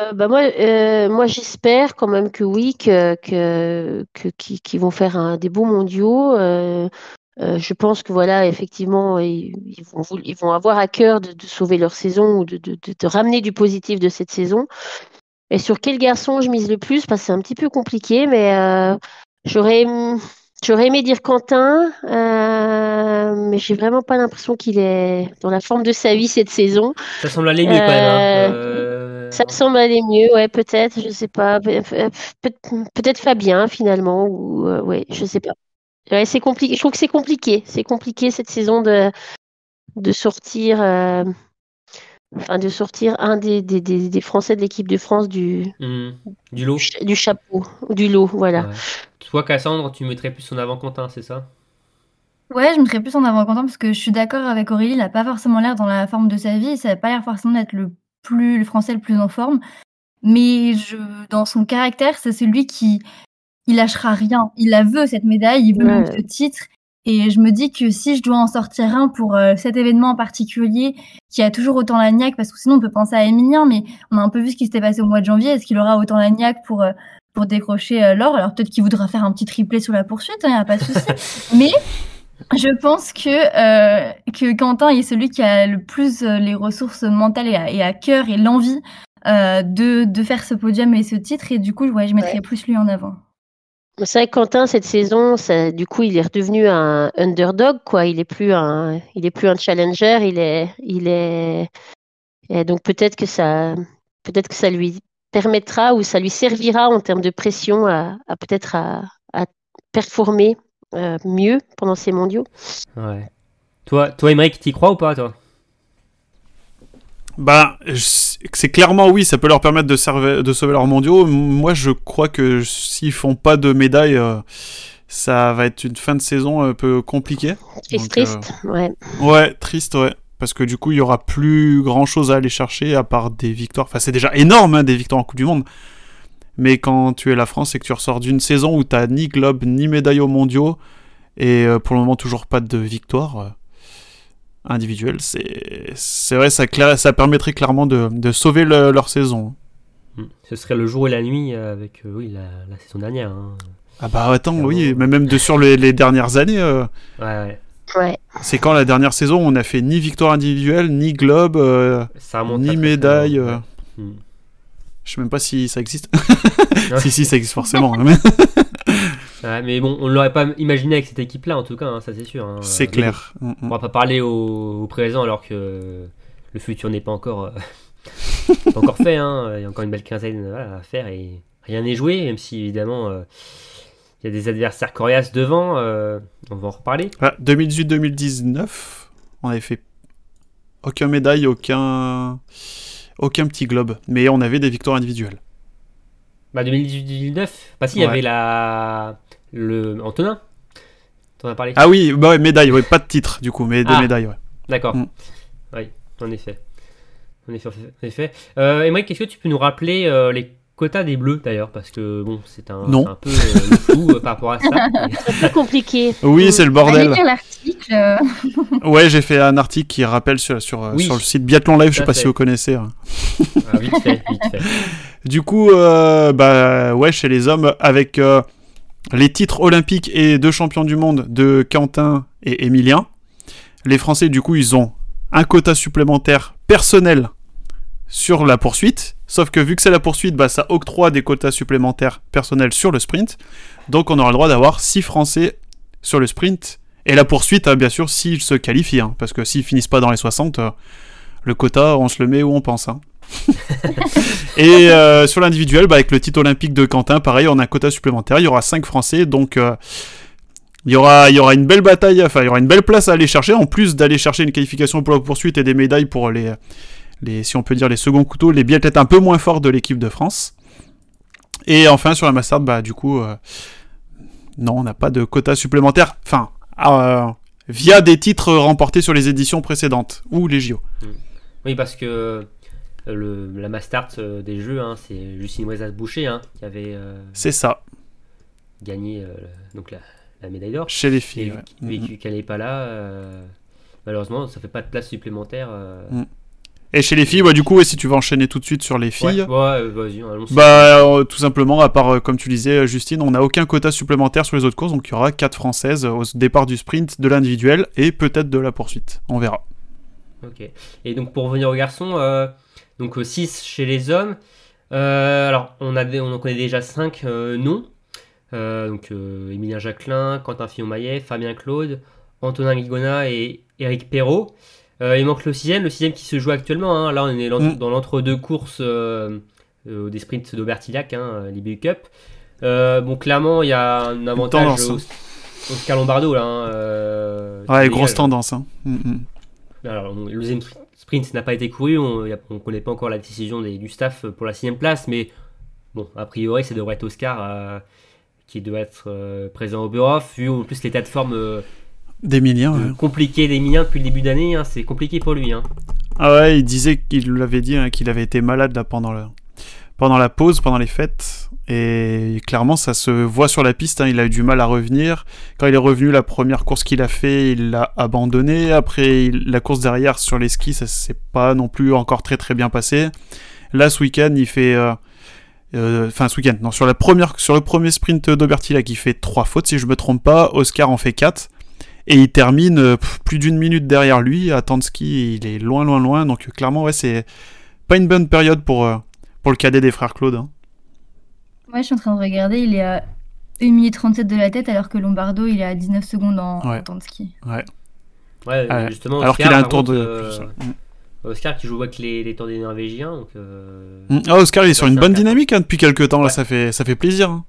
Euh, bah moi, euh, moi j'espère quand même que oui, que, que, que- vont faire un, des beaux mondiaux. Euh, je pense que voilà, effectivement, ils, ils vont, ils vont avoir à cœur de, de sauver leur saison ou de, de, ramener du positif de cette saison. Et sur quel garçon je mise le plus Parce que c'est un petit peu compliqué, mais j'aurais, j'aurais aimé dire Quentin, mais j'ai vraiment pas l'impression qu'il est dans la forme de sa vie cette saison. Ça semble aller mieux quand même. hein. Euh, Euh, Ça me semble aller mieux, ouais, peut-être, je sais pas, peut- peut-être Fabien finalement, ou euh, ouais, je sais pas. Ouais, c'est compliqué. Je trouve que c'est compliqué. C'est compliqué cette saison de de sortir, euh, enfin de sortir un des, des, des, des Français de l'équipe de France du hmm, du lot. du, cha- du chapeau, du lot, voilà. Ouais. Toi, Cassandre, tu mettrais plus en avant Quentin, c'est ça? Ouais, je mettrais plus en avant Quentin parce que je suis d'accord avec Aurélie, il a pas forcément l'air dans la forme de sa vie, ça a pas l'air forcément d'être le plus le Français le plus en forme. Mais je dans son caractère, c'est celui qui il lâchera rien. Il la veut cette médaille, il veut Ouais. ce titre. Et je me dis que si je dois en sortir un pour euh, cet événement en particulier, qui a toujours autant la niaque, parce que sinon on peut penser à Emilien, mais on a un peu vu ce qui s'était passé au mois de janvier. Est-ce qu'il aura autant la niaque pour euh, pour décrocher euh, l'or? Alors peut-être qu'il voudra faire un petit triplé sur la poursuite, il n'y a pas de souci. mais je pense que euh, que Quentin est celui qui a le plus euh, les ressources mentales et à, et à cœur et l'envie euh, de de faire ce podium et ce titre. Et du coup, ouais, je mettrais Ouais. plus lui en avant. C'est vrai que Quentin, cette saison, ça, du coup, il est redevenu un underdog, quoi. Il est plus un, il est plus un challenger. Il est, il est, et donc peut-être que ça, peut-être que ça lui permettra ou ça lui servira en termes de pression à, à peut-être à, à performer euh, mieux pendant ces mondiaux. Ouais. Toi, toi Emmerich, t'y crois ou pas, toi? Bah, c'est clairement oui, ça peut leur permettre de, sauver leurs mondiaux. Moi, je crois que s'ils font pas de médaille, euh, ça va être une fin de saison un peu compliquée. Triste, Donc, triste. Ouais. Ouais, triste, ouais. Parce que du coup, il y aura plus grand chose à aller chercher à part des victoires. Enfin, c'est déjà énorme, hein, des victoires en Coupe du Monde. Mais quand tu es la France et que tu ressors d'une saison où t'as ni globe ni médaille aux mondiaux, et euh, pour le moment toujours pas de victoire euh, individuelle, c'est c'est vrai, ça, cla- ça permettrait clairement de, de sauver le- leur saison. Hmm. Ce serait le jour et la nuit avec euh, oui, la, la saison dernière. hein. Ah bah attends, oui, mais même de sur les, les dernières années, euh, Ouais, ouais. Ouais. c'est quand la dernière saison on a fait ni victoire individuelle, ni globe, euh, ni médaille. euh, Hmm. Je sais même pas si ça existe. Si, si, ça existe forcément. hein, mais Ouais, mais bon, on ne l'aurait pas imaginé avec cette équipe-là, en tout cas, hein, ça c'est sûr. hein. c'est clair. Mm, bon, mm. on va pas parler au, au présent alors que le futur n'est pas encore, euh, pas encore fait. hein. Il y a encore une belle quinzaine voilà, à faire et rien n'est joué, même si évidemment euh, il y a des adversaires coriaces devant. euh, on va en reparler. Ah, 2018-2019, on avait fait aucun médaille, aucun aucun petit globe, mais on avait des victoires individuelles. Bah 2018-2019, bah si, il y avait la le Antonin. T'en as parlé? Ah oui, bah ouais, médaille, ouais, pas de titre du coup, mais de Ah. médailles, ouais. D'accord. Mm. Oui, en effet. En effet, en effet. Euh, Émeric, est-ce que tu peux nous rappeler euh, les quotas des bleus d'ailleurs Parce que bon, c'est un, Non. un peu euh, le flou euh, par rapport à ça. C'est plus compliqué. Oui, c'est le Allez bordel. lire l'article. euh, Ouais, j'ai fait un article qui rappelle sur, sur, Oui. sur le site Biathlon Live, je sais pas fait. si vous connaissez. hein. Ah, vite fait, vite fait. Du coup, euh, bah ouais, chez les hommes, avec euh, les titres olympiques et deux champions du monde de Quentin et Emilien, les Français, du coup, ils ont un quota supplémentaire personnel sur la poursuite. Sauf que vu que c'est la poursuite, bah, ça octroie des quotas supplémentaires personnels sur le sprint. Donc on aura le droit d'avoir 6 Français sur le sprint. Et la poursuite, hein, bien sûr, s'ils se qualifient. hein, parce que s'ils finissent pas dans les 60, euh, le quota, on se le met où on pense. hein. Et euh, sur l'individuel, bah, avec le titre olympique de Quentin, pareil, on a un quota supplémentaire. Il y aura 5 Français, donc euh, il, y aura, il y aura une belle bataille, enfin, il y aura une belle place à aller chercher, en plus d'aller chercher une qualification pour la poursuite et des médailles pour les, les si on peut dire, les seconds couteaux, les biathlètes un peu moins forts de l'équipe de France. Et enfin, sur la Mastard, bah, du coup, euh, non, on n'a pas de quota supplémentaire. Enfin, euh, via des titres remportés sur les éditions précédentes ou les JO. Oui, parce que euh, le, la Mastart des Jeux, hein, c'est Justine Wezas-Boucher hein, qui avait euh, C'est ça, gagné donc la, la médaille d'or. chez les Et filles. vu, ouais. vu qu'elle n'est pas là, malheureusement, ça fait pas de place supplémentaire. euh. Et chez les filles, bah, du coup, ouais, si tu veux enchaîner tout de suite sur les filles. Ouais, ouais, vas-y, allons-y. Bah, euh, tout simplement, à part, euh, comme tu disais, euh, Justine, on n'a aucun quota supplémentaire sur les autres courses, donc il y aura 4 françaises au départ du sprint, de l'individuel et peut-être de la poursuite. On verra. Ok. Et donc pour revenir aux garçons, euh, donc 6 chez les hommes. Euh, alors on, a des- on en connaît déjà 5 noms. Euh, donc euh, Emilien Jacquelin, Quentin Fillon-Maillet, Fabien Claude, Antonin Guigona et Eric Perrault. Euh, il manque le sixième, le sixième qui se joue actuellement. hein. Là on est Mm. dans l'entre-deux courses euh, euh, des sprints d'Aubertillac, hein, l'IBU Cup. Euh, bon clairement il y a un avantage tendance, au, hein. Oscar Lombardo là. hein, euh, Ouais, grosse tendance. Hein. Mm, mm. Alors, le deuxième sprint n'a pas été couru, on ne connaît pas encore la décision des- du staff pour la sixième place, mais bon, a priori, ça devrait être Oscar qui doit être présent au Bureau, vu en plus l'état de forme D'Emilien, de ouais. compliqué d'Emilien depuis le début d'année. hein, c'est compliqué pour lui. Hein. Ah ouais, il disait qu'il l'avait dit hein, qu'il avait été malade là pendant la pause, pendant les fêtes et clairement ça se voit sur la piste, hein, il a eu du mal à revenir. Quand il est revenu la première course qu'il a fait, il l'a abandonné. Après il- la course derrière sur les skis, ça s'est pas non plus encore très très bien passé. Là ce week-end, il fait euh, euh, enfin ce week-end, non sur la première sur le premier sprint d'Aubertillac, il fait trois fautes si je me trompe pas, Oscar en fait quatre. Et il termine euh, pff, plus d'une minute derrière lui. À Tansky, il est loin, loin, loin. Donc euh, clairement, ouais, c'est pas une bonne période pour, euh, pour le cadet des frères Claude. hein. Moi, je suis en train de regarder, il est à 1 minute 37 de la tête, alors que Lombardo, il est à 19 secondes en, Ouais. en temps de ski. Ouais, Ouais. justement. Alors Oscar, qu'il a un tour contre, de. euh, ouais. Oscar qui joue avec les, les tours des Norvégiens. Donc, euh, Mm. Ah, Oscar, il est sur une bonne dynamique hein, depuis quelques temps. Là, Ouais. ça fait, ça fait plaisir. hein.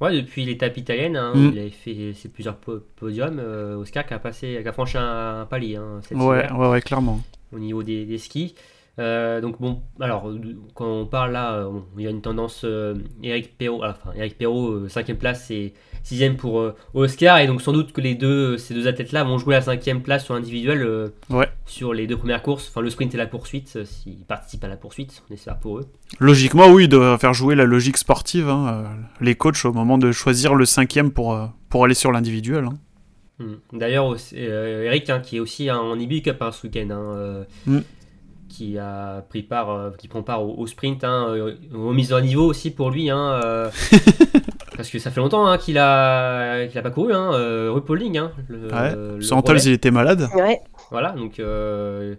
Ouais, depuis l'étape italienne, hein, Mm. il avait fait ses plusieurs po- podiums. euh, Oscar qui a, passé, qui a franchi un, un palier hein, cet Ouais, ouais, ouais, clairement. au niveau des, des skis. Euh, donc bon, alors quand on parle là, euh, bon, il y a une tendance euh, Eric Perrault, enfin Eric Perrault, cinquième place et sixième pour euh, Oscar, et donc sans doute que les deux, ces deux athlètes-là vont jouer la cinquième place sur individuel euh, Ouais. sur les deux premières courses, enfin le sprint et la poursuite, euh, s'ils participent à la poursuite, on espère pour eux. Logiquement, oui, de faire jouer la logique sportive. hein, euh, les coachs au moment de choisir le cinquième pour, euh, pour aller sur l'individuel. hein. Hmm. D'ailleurs, euh, Eric, hein, qui est aussi en IBU Cup hein, ce week-end, hein, euh, Mm. Qui a pris part, euh, qui prend part au, au sprint, hein, euh, aux mises à niveau aussi pour lui, hein, euh, parce que ça fait longtemps hein, qu'il a, qu'il a pas couru, hein, euh, RuPauling, hein, le, Ouais. le Santols, relais. il était malade. Ouais. Voilà, donc euh,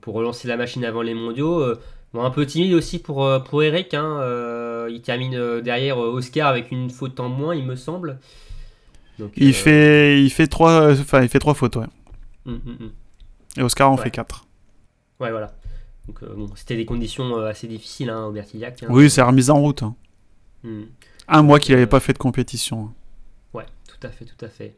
pour relancer la machine avant les mondiaux. euh, bon, un peu timide aussi pour, pour Eric. hein, euh, il termine derrière Oscar avec une faute en moins, il me semble. Donc, Il, euh, fait, il, fait trois, enfin, il fait trois fautes, ouais. hum, hum, hum. Et Oscar en Ouais. fait quatre. Ouais, voilà. Donc, euh, bon, c'était des conditions euh, assez difficiles hein, au Bertillac. hein. Oui, c'est la remise en route. hein. Hmm. Un mois qu'il Euh, n'avait pas fait de compétition. hein. Ouais, tout à fait, tout à fait.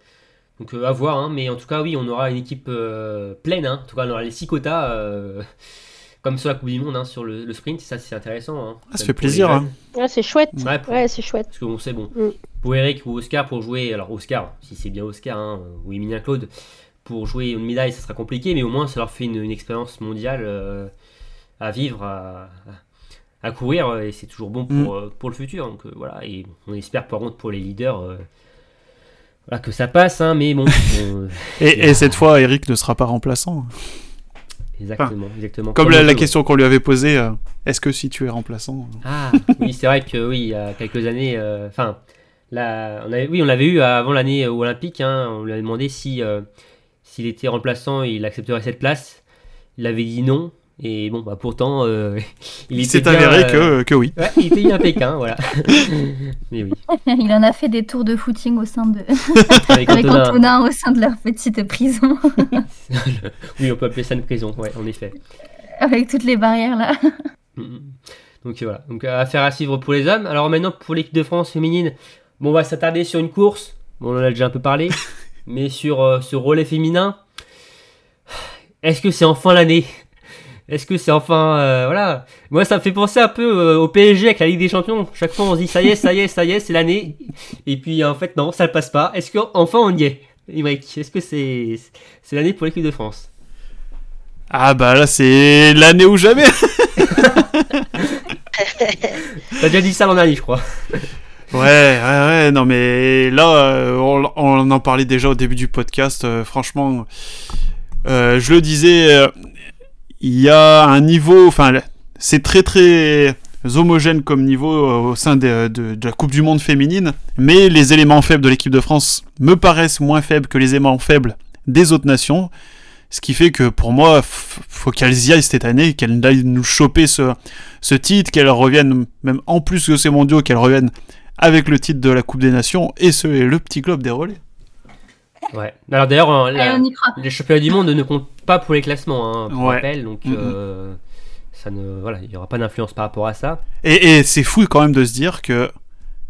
Donc euh, à voir, hein, mais en tout cas, oui, on aura une équipe euh, pleine. hein. En tout cas, on aura les six quotas, euh, comme sur la Coupe du Monde, hein, sur le, le sprint. Ça, c'est intéressant. hein. Ah, ça fait plaisir. Ouais, c'est chouette. Ouais, pour- Ouais, c'est chouette. Parce qu'on sait, bon, Mm. pour Eric ou Oscar, pour jouer, alors Oscar, si c'est bien Oscar, hein, ou Emilien Claude, pour jouer une médaille, ça sera compliqué, mais au moins, ça leur fait une, une expérience mondiale euh, à vivre, à, à courir, et c'est toujours bon pour, euh, pour le futur. Donc euh, voilà, et on espère par contre pour les leaders euh, voilà, que ça passe, hein, mais bon, euh, Et, et cette fois, Eric ne sera pas remplaçant. exactement, exactement. Comme la, la question qu'on lui avait posée, euh, est-ce que si tu es remplaçant euh, Ah, oui, c'est vrai que oui, il y a quelques années, euh, enfin, on avait, oui, on l'avait eu avant l'année euh, olympique. hein, on lui avait demandé si euh, s'il était remplaçant, il accepterait cette place. Il avait dit non. Et bon, bah pourtant, euh, il, s'est avéré euh, que, que oui. ouais, il était bien à Pékin, voilà. Mais oui, Il en a fait des tours de footing au sein de... avec avec Antonin. Au sein de leur petite prison, oui, on peut appeler ça une prison, ouais, en effet. avec toutes les barrières là. Mhm. Donc euh, voilà, donc affaire à suivre pour les hommes. Alors maintenant pour l'équipe de France féminine, bon, on va s'attarder sur une course. Bon, on en a déjà un peu parlé, mais sur euh, ce relais féminin, est-ce que c'est enfin l'année? Est-ce que c'est enfin euh, voilà Moi ça me fait penser un peu euh, au PSG avec la Ligue des Champions. Chaque fois on se dit ça y est, ça y est, ça y est, c'est l'année. Et puis en fait non, ça ne passe pas. Est-ce qu'enfin on y est? Est-ce que c'est c'est l'année pour l'équipe de France? Ah bah là, c'est l'année ou jamais. T'as déjà dit ça l'an dernier, je crois. Ouais, ouais, ouais, non mais là, euh, on, en parlait déjà au début du podcast, euh, franchement, euh, je le disais, il y a un niveau, enfin, c'est très très homogène comme niveau au sein de, la Coupe du Monde féminine, mais les éléments faibles de l'équipe de France me paraissent moins faibles que les éléments faibles des autres nations, ce qui fait que pour moi, faut qu'elles y aillent cette année, qu'elles aillent nous choper ce, ce titre, qu'elles reviennent, même en plus que ces mondiaux, qu'elles reviennent avec le titre de la Coupe des Nations et, ce, et le petit globe des relais. Ouais. Alors d'ailleurs, croit. les championnats du monde ne comptent pas pour les classements, hein, pour Ouais. rappel, donc euh, ça ne, voilà, il n'y aura pas d'influence par rapport à ça. Et, et c'est fou quand même de se dire que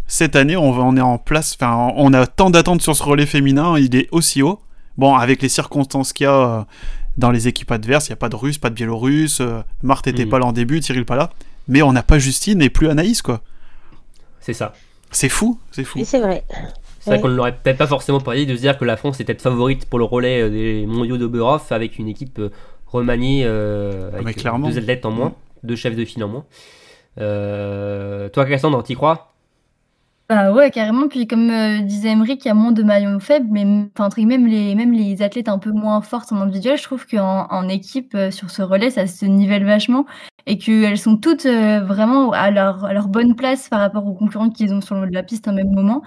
cette année, on, va- on est en place, enfin, on a tant d'attentes sur ce relais féminin, il est aussi haut. Bon, avec les circonstances qu'il y a euh, dans les équipes adverses, il n'y a pas de Russes, pas de Biélorusses, euh, Marthe était Mhm. pas là en début, Cyril pas là, mais on n'a pas Justine et plus Anaïs, quoi. C'est ça. C'est fou, c'est fou. C'est vrai. C'est vrai qu'on ne l'aurait peut-être pas forcément parlé de se dire que la France était favorite pour le relais euh, des mondiaux d'Oberhof avec une équipe euh, remaniée euh, avec mais clairement. deux athlètes en moins, deux chefs de file en moins. Euh, toi, Cassandre, t'y crois? Bah ouais, carrément. Puis comme euh, disait Emmerich, il y a moins de maillons faibles, mais enfin, entre même les, même les athlètes un peu moins fortes en individuel, je trouve qu'en en équipe, euh, sur ce relais, ça se nivelle vachement et qu'elles sont toutes euh, vraiment à leur, à leur bonne place par rapport aux concurrentes qu'ils ont sur le haut de la piste un même moment.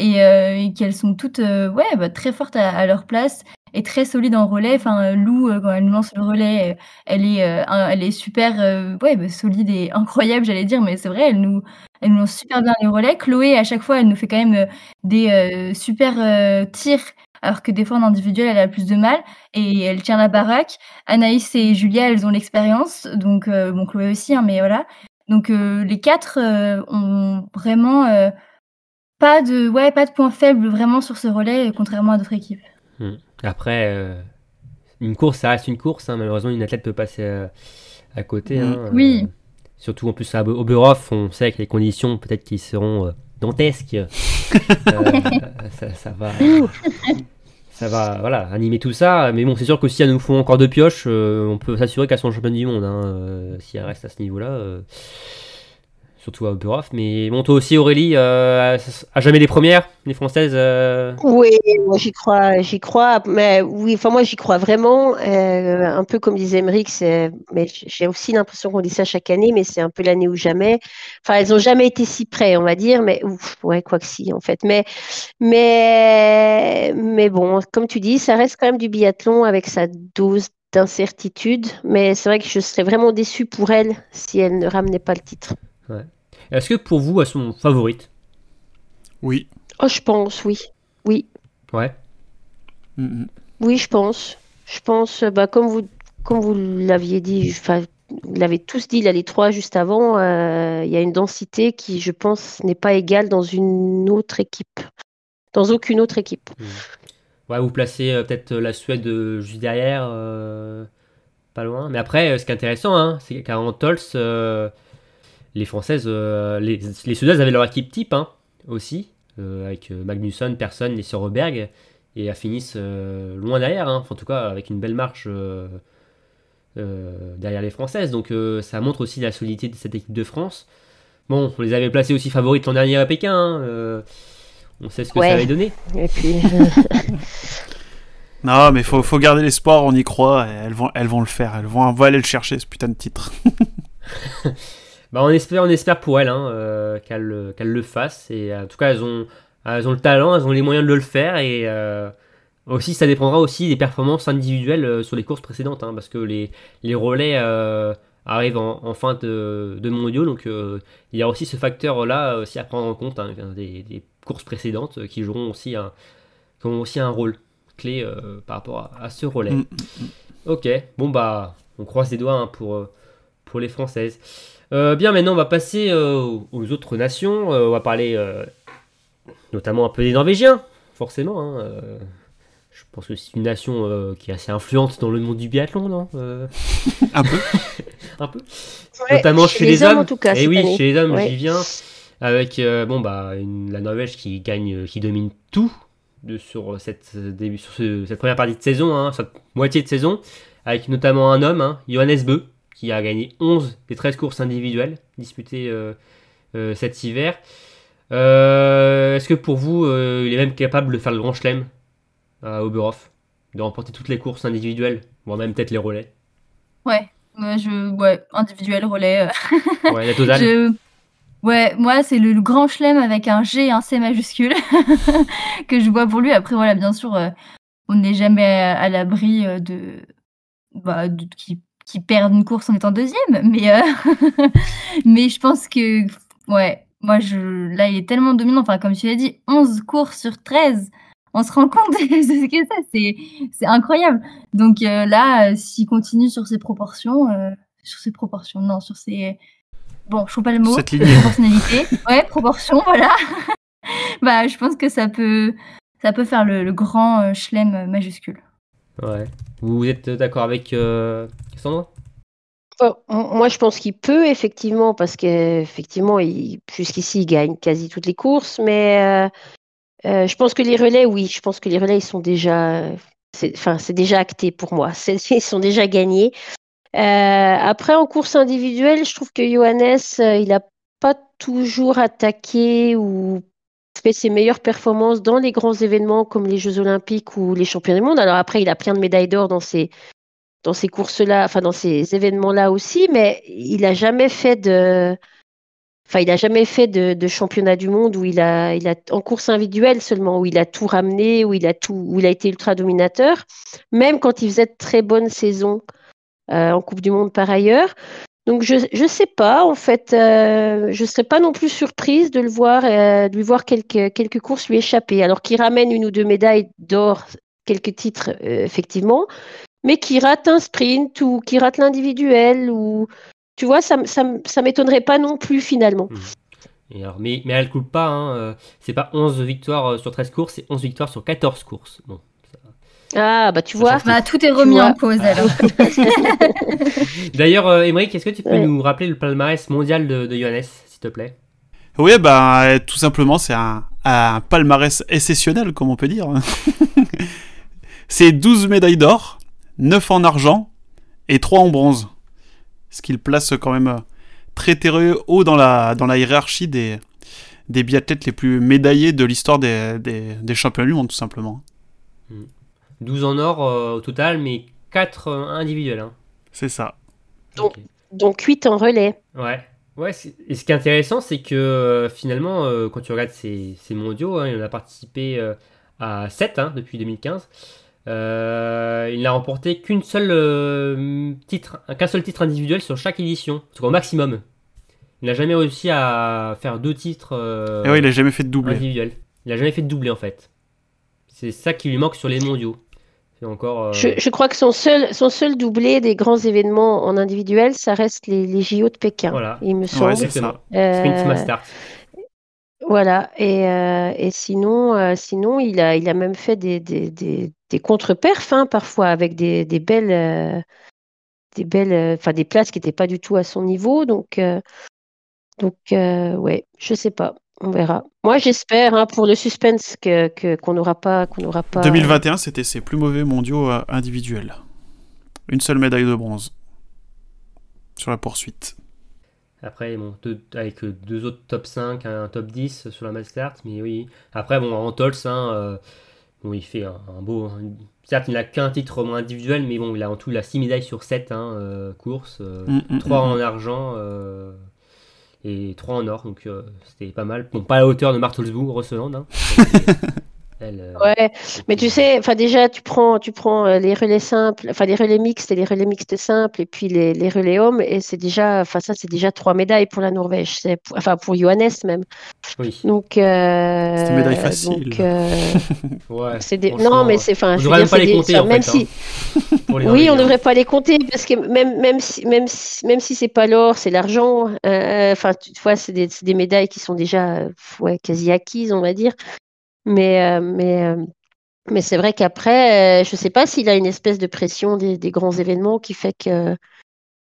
Et, et qu'elles sont toutes ouais, bah, très fortes à leur place et très solides en relais. Enfin, euh, Lou, euh, quand elle nous lance le relais, euh, elle est, elle est super ouais, bah, solide et incroyable, j'allais dire, mais c'est vrai, elle nous, elle nous lance super bien les relais. Chloé, à chaque fois, elle nous fait quand même des super tirs, alors que des fois en individuel, elle a plus de mal et elle tient la baraque. Anaïs et Julia, elles ont l'expérience, donc bon, Chloé aussi, hein, mais voilà. Donc les quatre euh, ont vraiment pas de, ouais, pas de points faibles vraiment sur ce relais, contrairement à d'autres équipes. Après, euh, une course, ça reste une course. hein. Malheureusement, une athlète peut passer euh, à côté. Mm. hein. Oui. Euh, surtout en plus à Ober- Oberhof, on sait que les conditions peut-être qui seront dantesques. Ça, ça va. Ça va, voilà, animer tout ça. Mais bon, c'est sûr que si elles nous font encore deux pioches, on peut s'assurer qu'elles sont championnes du monde. Hein, si elles restent à ce niveau-là. Surtout à Oberhof. Mais bon, toi aussi, Aurélie, euh, à jamais les premières, les françaises. euh, Oui, moi j'y crois, j'y crois, mais oui, enfin moi j'y crois vraiment, euh, un peu comme disait Emmerich, mais j'ai aussi l'impression qu'on dit ça chaque année, mais c'est un peu l'année ou jamais. Enfin, elles ont jamais été si près, on va dire, mais ouf, ouais, quoi que si en fait, mais mais mais bon, comme tu dis, ça reste quand même du biathlon avec sa dose d'incertitude, mais c'est vrai que je serais vraiment déçue pour elle si elle ne ramenait pas le titre. Est-ce que pour vous, elles sont favorites? Oui. Oh, je pense, oui, oui. Ouais. Oui, je pense. Je pense, euh, bah, comme vous, comme vous l'aviez dit, enfin, vous l'avez tous dit là, les trois juste avant, euh, il y a une densité qui, je pense, n'est pas égale dans une autre équipe, dans aucune autre équipe. Ouais, vous placez euh, peut-être la Suède euh, juste derrière, euh, pas loin. Mais après, euh, ce qui est intéressant, hein, c'est qu'à Tols, euh, les Françaises, euh, les, les Suédoises avaient leur équipe type hein, aussi, euh, avec euh, Magnusson, Persson et Soroberg, et elles finissent euh, loin derrière, hein, enfin, en tout cas avec une belle marche euh, euh, derrière les Françaises. Donc euh, ça montre aussi la solidité de cette équipe de France. Bon, on les avait placées aussi favorites l'an dernier à Pékin. hein, euh, on sait ce que Ouais. ça avait donné. Et puis, Non, mais faut, faut garder l'espoir, on y croit, et elles vont, elles vont le faire, elles vont, vont aller le chercher, ce putain de titre. Bah, on espère, on espère pour elles hein, euh, qu'elles le- qu'elles le fassent. Et euh, en tout cas, elles ont, elles ont le talent, elles ont les moyens de le faire. Et euh, aussi, ça dépendra aussi des performances individuelles euh, sur les courses précédentes. hein, parce que les, les relais euh, arrivent en, en fin de, de mondiaux. Donc, euh, il y a aussi ce facteur-là aussi à prendre en compte. hein, des, des courses précédentes euh, qui joueront aussi un, qui ont aussi un rôle clé euh, par rapport à, à ce relais. Mm. Ok, bon bah, on croise les doigts hein, pour, euh, pour les Françaises. Euh, bien, maintenant on va passer euh, aux- autres nations. Euh, on va parler euh, notamment un peu des Norvégiens, forcément. hein, euh, je pense que c'est une nation euh, qui est assez influente dans le monde du biathlon, non Euh, Un peu. Un peu. Ouais, Notamment chez, les, hommes. en tout cas. Et cette oui, année. chez les hommes, Ouais. j'y viens. Avec euh, bon, bah, une- la Norvège qui gagne, euh, qui domine tout de, sur, cette, euh, début, sur ce- cette première partie de saison, hein, cette moitié de saison, avec notamment un homme, hein, Johannes Bö, qui a gagné 11 des 13 courses individuelles disputées euh, euh, cet hiver. Euh, Est-ce que pour vous, il est même capable de faire le grand chelem à Oberhof, de remporter toutes les courses individuelles, voire même peut-être les relais? Ouais, je, ouais, individuel, relais. Ouais, la totale. Je... Ouais, moi, c'est le, grand chelem avec un G et un C majuscule que je vois pour lui. Après, voilà, bien sûr, on n'est jamais à, l'abri de, bah, de qui, qui perdent une course en étant deuxième. Mais, euh, mais je pense que, ouais, moi, je, là, il est tellement dominant. Enfin, comme tu l'as dit, 11 courses sur 13. On se rend compte de ce que c'est. C'est, c'est incroyable. Donc euh, là, s'il continue sur ses proportions, euh, sur ses proportions, non, sur ses... Bon, je trouve pas le mot. Cette lignée. Proportionnalité. Ouais, proportion, voilà. bah, je pense que ça peut, ça peut faire le, le grand euh, chelem majuscule. Ouais. Vous êtes d'accord avec euh, m- moi, je pense qu'il peut effectivement, parce qu'effectivement, jusqu'ici, il gagne quasi toutes les courses, mais euh, Euh, je pense que les relais, oui, je pense que les relais, ils sont déjà, enfin, c'est déjà acté pour moi. Ils sont déjà gagnés. Euh, après, en course individuelle, je trouve que Johannes, il n'a pas toujours attaqué ou fait ses meilleures performances dans les grands événements comme les Jeux Olympiques ou les Championnats du Monde. Alors après, il a plein de médailles d'or dans ces, dans ces courses-là, enfin dans ces événements-là aussi, mais il n'a jamais fait de, enfin il a jamais fait de, championnat du monde où il a, il a en course individuelle seulement où il a tout ramené, où il a tout, où il a été ultra dominateur, même quand il faisait de très bonnes saisons euh, en Coupe du Monde par ailleurs. Donc je je sais pas en fait, euh, je serais pas non plus surprise de le voir, euh, de lui voir quelques quelques courses lui échapper, alors qu'il ramène une ou deux médailles d'or, quelques titres euh, effectivement, mais qui rate un sprint ou qui rate l'individuel ou tu vois ça ça ça m'étonnerait pas non plus finalement. Et alors, mais, elle coule pas, hein, c'est pas 11 victoires sur 13 courses, c'est 11 victoires sur 14 courses. Bon, Ah bah tu vois, Bah, tout est remis en cause alors. D'ailleurs, euh, Émeric, est-ce que tu peux Ouais. nous rappeler le palmarès mondial de, de Johannes, s'il te plaît? Oui, bah, tout simplement, c'est un, un palmarès exceptionnel, comme on peut dire. c'est 12 médailles d'or, 9 en argent et 3 en bronze. Ce qui le place quand même euh, très très haut dans la, dans la hiérarchie des, des biathlètes les plus médaillés de l'histoire des, des, des championnats du monde, tout simplement. 12 en or euh, au total, mais 4 individuels. Hein. C'est ça. Donc- Ok. donc 8 en relais. Ouais. Ouais, et ce qui est intéressant, c'est que euh, finalement, euh, quand tu regardes ces, ces mondiaux, hein, il en a participé euh, à 7 hein, depuis 2015. Euh, il n'a remporté qu'une seule euh, titre, qu'un seul titre individuel sur chaque édition, au maximum. Il n'a jamais réussi à faire deux titres euh, Et ouais, il a jamais fait de doublé. individuels. Il n'a jamais fait de doublé en fait. C'est ça qui lui manque sur les mondiaux. C'est encore. euh, Je, je crois que son seul, son seul doublé des grands événements en individuel, ça reste les, les JO de Pékin, Voilà. il me Ouais, semble. c'est Exactement. ça. Euh, Sprint Master. voilà. Et, euh, et sinon, euh, sinon il, a, il a même fait des, des, des, des contre-perfs hein, parfois avec des, des belles, euh, des belles, enfin des places qui n'étaient pas du tout à son niveau. Donc, euh, donc euh, ouais, je sais pas. On verra. Moi, j'espère hein, pour le suspense que que- qu'on n'aura pas, qu'on n'aura pas. 2021, c'était ses plus mauvais mondiaux euh, individuels. Une seule médaille de bronze sur la poursuite. Après, bon, deux- avec euh, deux autres top 5, un top 10 sur la Mastart, mais oui. Après, bon, en Tols, hein, euh, bon, il fait un, un beau. un- certes, il n'a qu'un titre moins individuel, mais bon, il a en tout il a 6 médailles sur 7 hein, euh, courses, Mm, mm, 3 mm, en argent euh, et 3 en or, donc euh, c'était pas mal. Bon, pas à la hauteur de Martelsbourg, Rosseland. Hein. Euh, Ouais, mais tu sais, enfin déjà tu prends tu prends euh, les relais simples, enfin les relais mixtes et les relais mixtes simples et puis les, les relais hommes et c'est déjà enfin ça c'est déjà trois médailles pour la Norvège, pour- enfin pour Johannes même. Oui, Donc euh, C'est une médaille facile. donc, euh, ouais. c'est des franchement, non mais c'est enfin on je devrait veux dire, pas les des- compter, enfin, en même fait, si les oui, on devrait pas les compter parce que même même si même si, même si c'est pas l'or, c'est l'argent. euh, Enfin, tu vois, c'est des, c'est des médailles qui sont déjà euh, ouais, quasi acquises, on va dire. Mais euh, mais euh, mais c'est vrai qu'après, euh, je sais pas s'il a une espèce de pression des, des grands événements qui fait que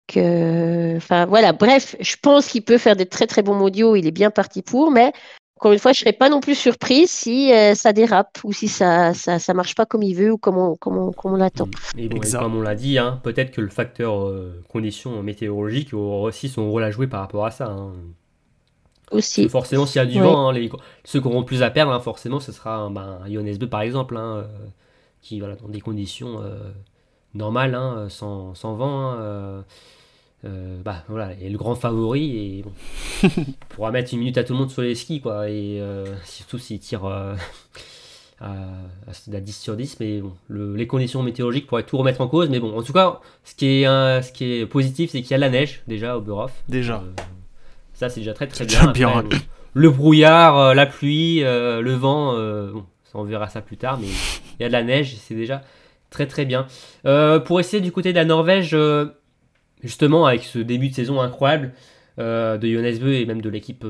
que enfin voilà. Bref, je pense qu'il peut faire des très très bons mondiaux. Il est bien parti pour, mais encore une fois, je serais pas non plus surprise si euh, ça dérape ou si ça, ça ça marche pas comme il veut ou comme on comme on, comme on l'attend. Et bon, et comme on l'a dit, hein, peut-être que le facteur euh, conditions météorologiques aura aussi son rôle à jouer par rapport à ça. hein. Aussi. forcément, s'il y a du Ouais. vent, hein, les, ceux qui auront plus à perdre, hein, forcément, ce sera un, ben, Beu, par exemple, hein, euh, qui, voilà, dans des conditions euh, normales, hein, sans, sans vent, hein, euh, euh, bah, voilà, est le grand favori et bon, pourra mettre une minute à tout le monde sur les skis, quoi, et euh, surtout s'il tire euh, à, à, à 10 sur 10, mais bon, le- les conditions météorologiques pourraient tout remettre en cause, mais bon, en tout cas, ce qui est, euh, ce qui est positif, c'est qu'il y a de la neige, déjà, au Burhoff. Déjà. Ça, c'est déjà très très bien. bon, le brouillard, euh, la pluie, euh, le vent, euh, bon, ça, on verra ça plus tard, mais il y a de la neige, c'est déjà très très bien. Pour essayer du côté de la Norvège, justement, avec ce début de saison incroyable de Jonas Bö et même de l'équipe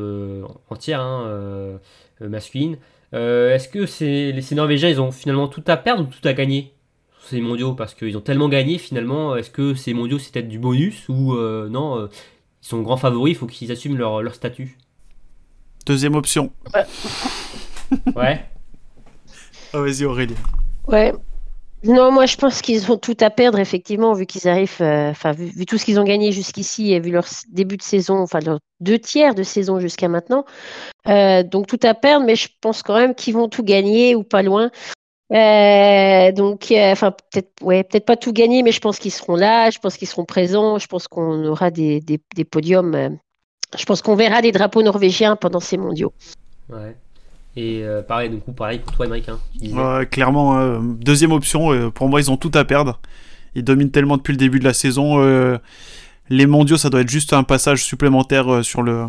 entière hein, masculine, est-ce que ces, Norvégiens, ils ont finalement tout à perdre ou tout à gagner ces mondiaux? Parce qu'ils ont tellement gagné, finalement, est-ce que ces mondiaux, c'est peut-être du bonus ou euh, non euh, ils sont grands favoris, il faut qu'ils assument leur, leur statut. Deuxième option. Ouais. Ah, vas-y, Aurélie. Ouais. Non, moi je pense qu'ils ont tout à perdre, effectivement, vu qu'ils arrivent, euh, enfin, vu, vu tout ce qu'ils ont gagné jusqu'ici et vu leur début de saison, enfin, leurs deux tiers de saison jusqu'à maintenant. Euh, donc tout à perdre, mais je pense quand même qu'ils vont tout gagner ou pas loin. Euh, donc, euh, enfin, peut-être, ouais, peut-être pas tout gagner, mais je pense qu'ils seront là, je pense qu'ils seront présents, je pense qu'on aura des, des, des podiums. euh, je pense qu'on verra des drapeaux norvégiens pendant ces mondiaux. Ouais. Et euh, pareil, du coup, pareil pour toi, Émeric, hein, clairement, euh, deuxième option. euh, pour moi, ils ont tout à perdre. Ils dominent tellement depuis le début de la saison. euh, les mondiaux, ça doit être juste un passage supplémentaire euh, sur, le,